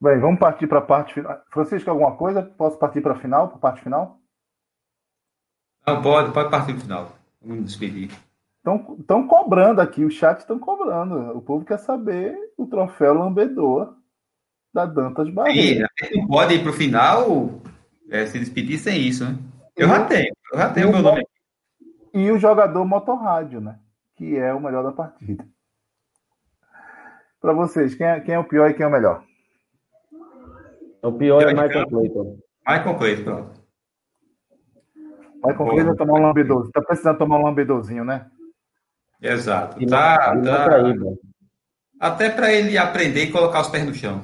Speaker 2: Bem, vamos partir para a parte final. Francisco, alguma coisa? Posso partir para a final, para a parte final?
Speaker 4: Não, pode, pode partir para o final. Vamos despedir.
Speaker 2: Estão cobrando aqui, o chat estão cobrando. O povo quer saber o troféu Lambedor da Dantas Barreira.
Speaker 4: Sim, não pode ir para o final é, se despedir sem isso, né? Eu e, já tenho, eu já tenho o meu nome aqui.
Speaker 2: E o jogador motorrádio, né? Que é o melhor da partida. Para vocês, quem é, quem é o pior e quem é o melhor?
Speaker 3: O pior é Michael Clayton.
Speaker 4: Michael Clayton, pronto.
Speaker 2: Michael Clayton tomar um lambedozinho. Tá precisando tomar um lambedozinho, né?
Speaker 4: Exato. Tá, tá. Até para ele aprender e colocar os pés no chão.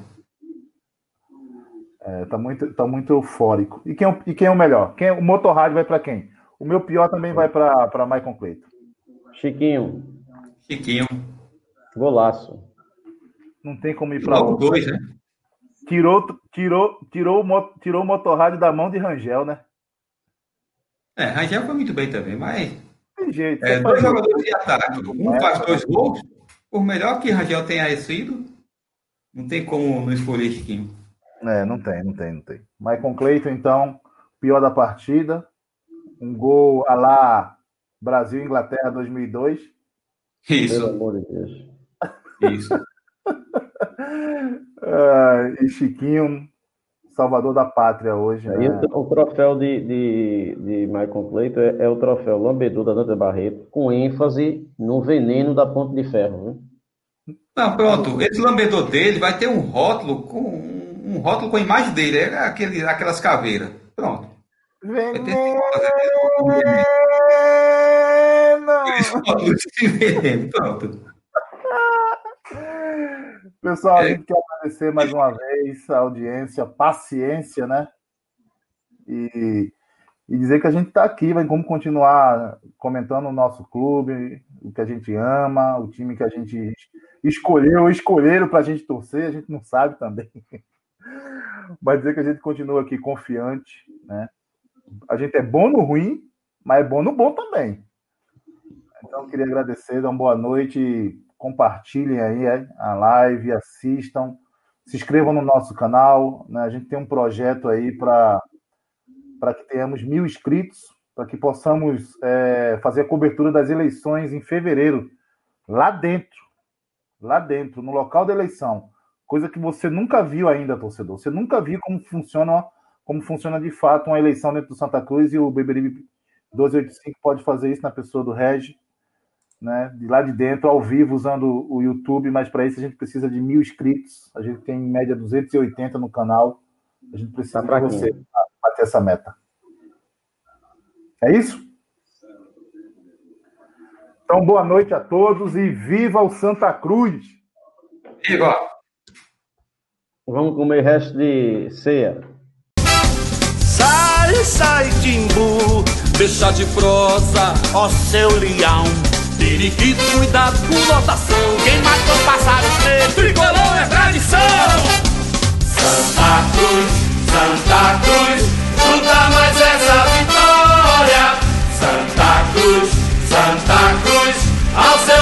Speaker 2: É, tá muito, tá muito eufórico. E quem, é e quem é o melhor? Quem, o motorrádio vai para quem? O meu pior também vai para Michael Cleiton.
Speaker 3: Chiquinho.
Speaker 4: Chiquinho.
Speaker 3: Golaço.
Speaker 2: Não tem como ir para
Speaker 4: outro. dois, né?
Speaker 2: Tirou, tirou, tirou, tirou o motorrádio da mão de Rangel, né?
Speaker 4: É, Rangel foi muito bem também, mas.
Speaker 2: Tem jeito.
Speaker 4: É, dois jogadores de ataque. Um faz dois gols. Por melhor que Rangel tenha sido, não tem como não escolher Chiquinho.
Speaker 2: É, não tem, não tem, não tem. Maicon Cleiton, então, pior da partida. Um gol a lá Brasil Inglaterra 2002.
Speaker 4: Isso.
Speaker 3: Pelo amor de Deus.
Speaker 4: Isso.
Speaker 2: e Chiquinho, salvador da pátria hoje. Né?
Speaker 3: O, o, troféu de, de, de Michael Cleiton é, é, o troféu Lambedor da Dante Barreto, com ênfase no veneno da ponte de ferro.
Speaker 4: Viu? Não, pronto. Esse lambedor dele vai ter um rótulo com um rótulo com a imagem dele, é aquele, aquelas caveiras. Pronto. Veneno!
Speaker 2: Pronto. Pessoal, a é. gente quer agradecer mais uma vez a audiência, paciência, né? E, e dizer que a gente está aqui, vai como continuar comentando o nosso clube, o que a gente ama, o time que a gente escolheu, escolheram para a gente torcer, a gente não sabe também. Vai dizer que a gente continua aqui confiante, né? A gente é bom no ruim, mas é bom no bom também. Então, queria agradecer, dar uma boa noite, compartilhem aí é, a live, assistam, se inscrevam no nosso canal, né? A gente tem um projeto aí para que tenhamos mil inscritos, para que possamos é, fazer a cobertura das eleições em fevereiro, lá dentro, lá dentro, no local da eleição. Coisa que você nunca viu ainda, torcedor. Você nunca viu como funciona, como funciona de fato uma eleição dentro do Santa Cruz e o Beberibe 1285 pode fazer isso na pessoa do Regi, né? De lá de dentro, ao vivo, usando o YouTube, mas para isso a gente precisa de mil inscritos. A gente tem em média 280 no canal. A gente precisa tá de você para bater essa meta. É isso? Então, boa noite a todos e viva o Santa Cruz!
Speaker 4: Viva!
Speaker 3: Vamos comer resto de ceia.
Speaker 1: Sai, sai, Timbu, deixa de prosa, ó seu leão. Periquito, cuidado com lotação. Quem matou o preto, tricolor é tradição. Santa Cruz, Santa Cruz, não mais essa vitória. Santa Cruz, Santa Cruz, ao seu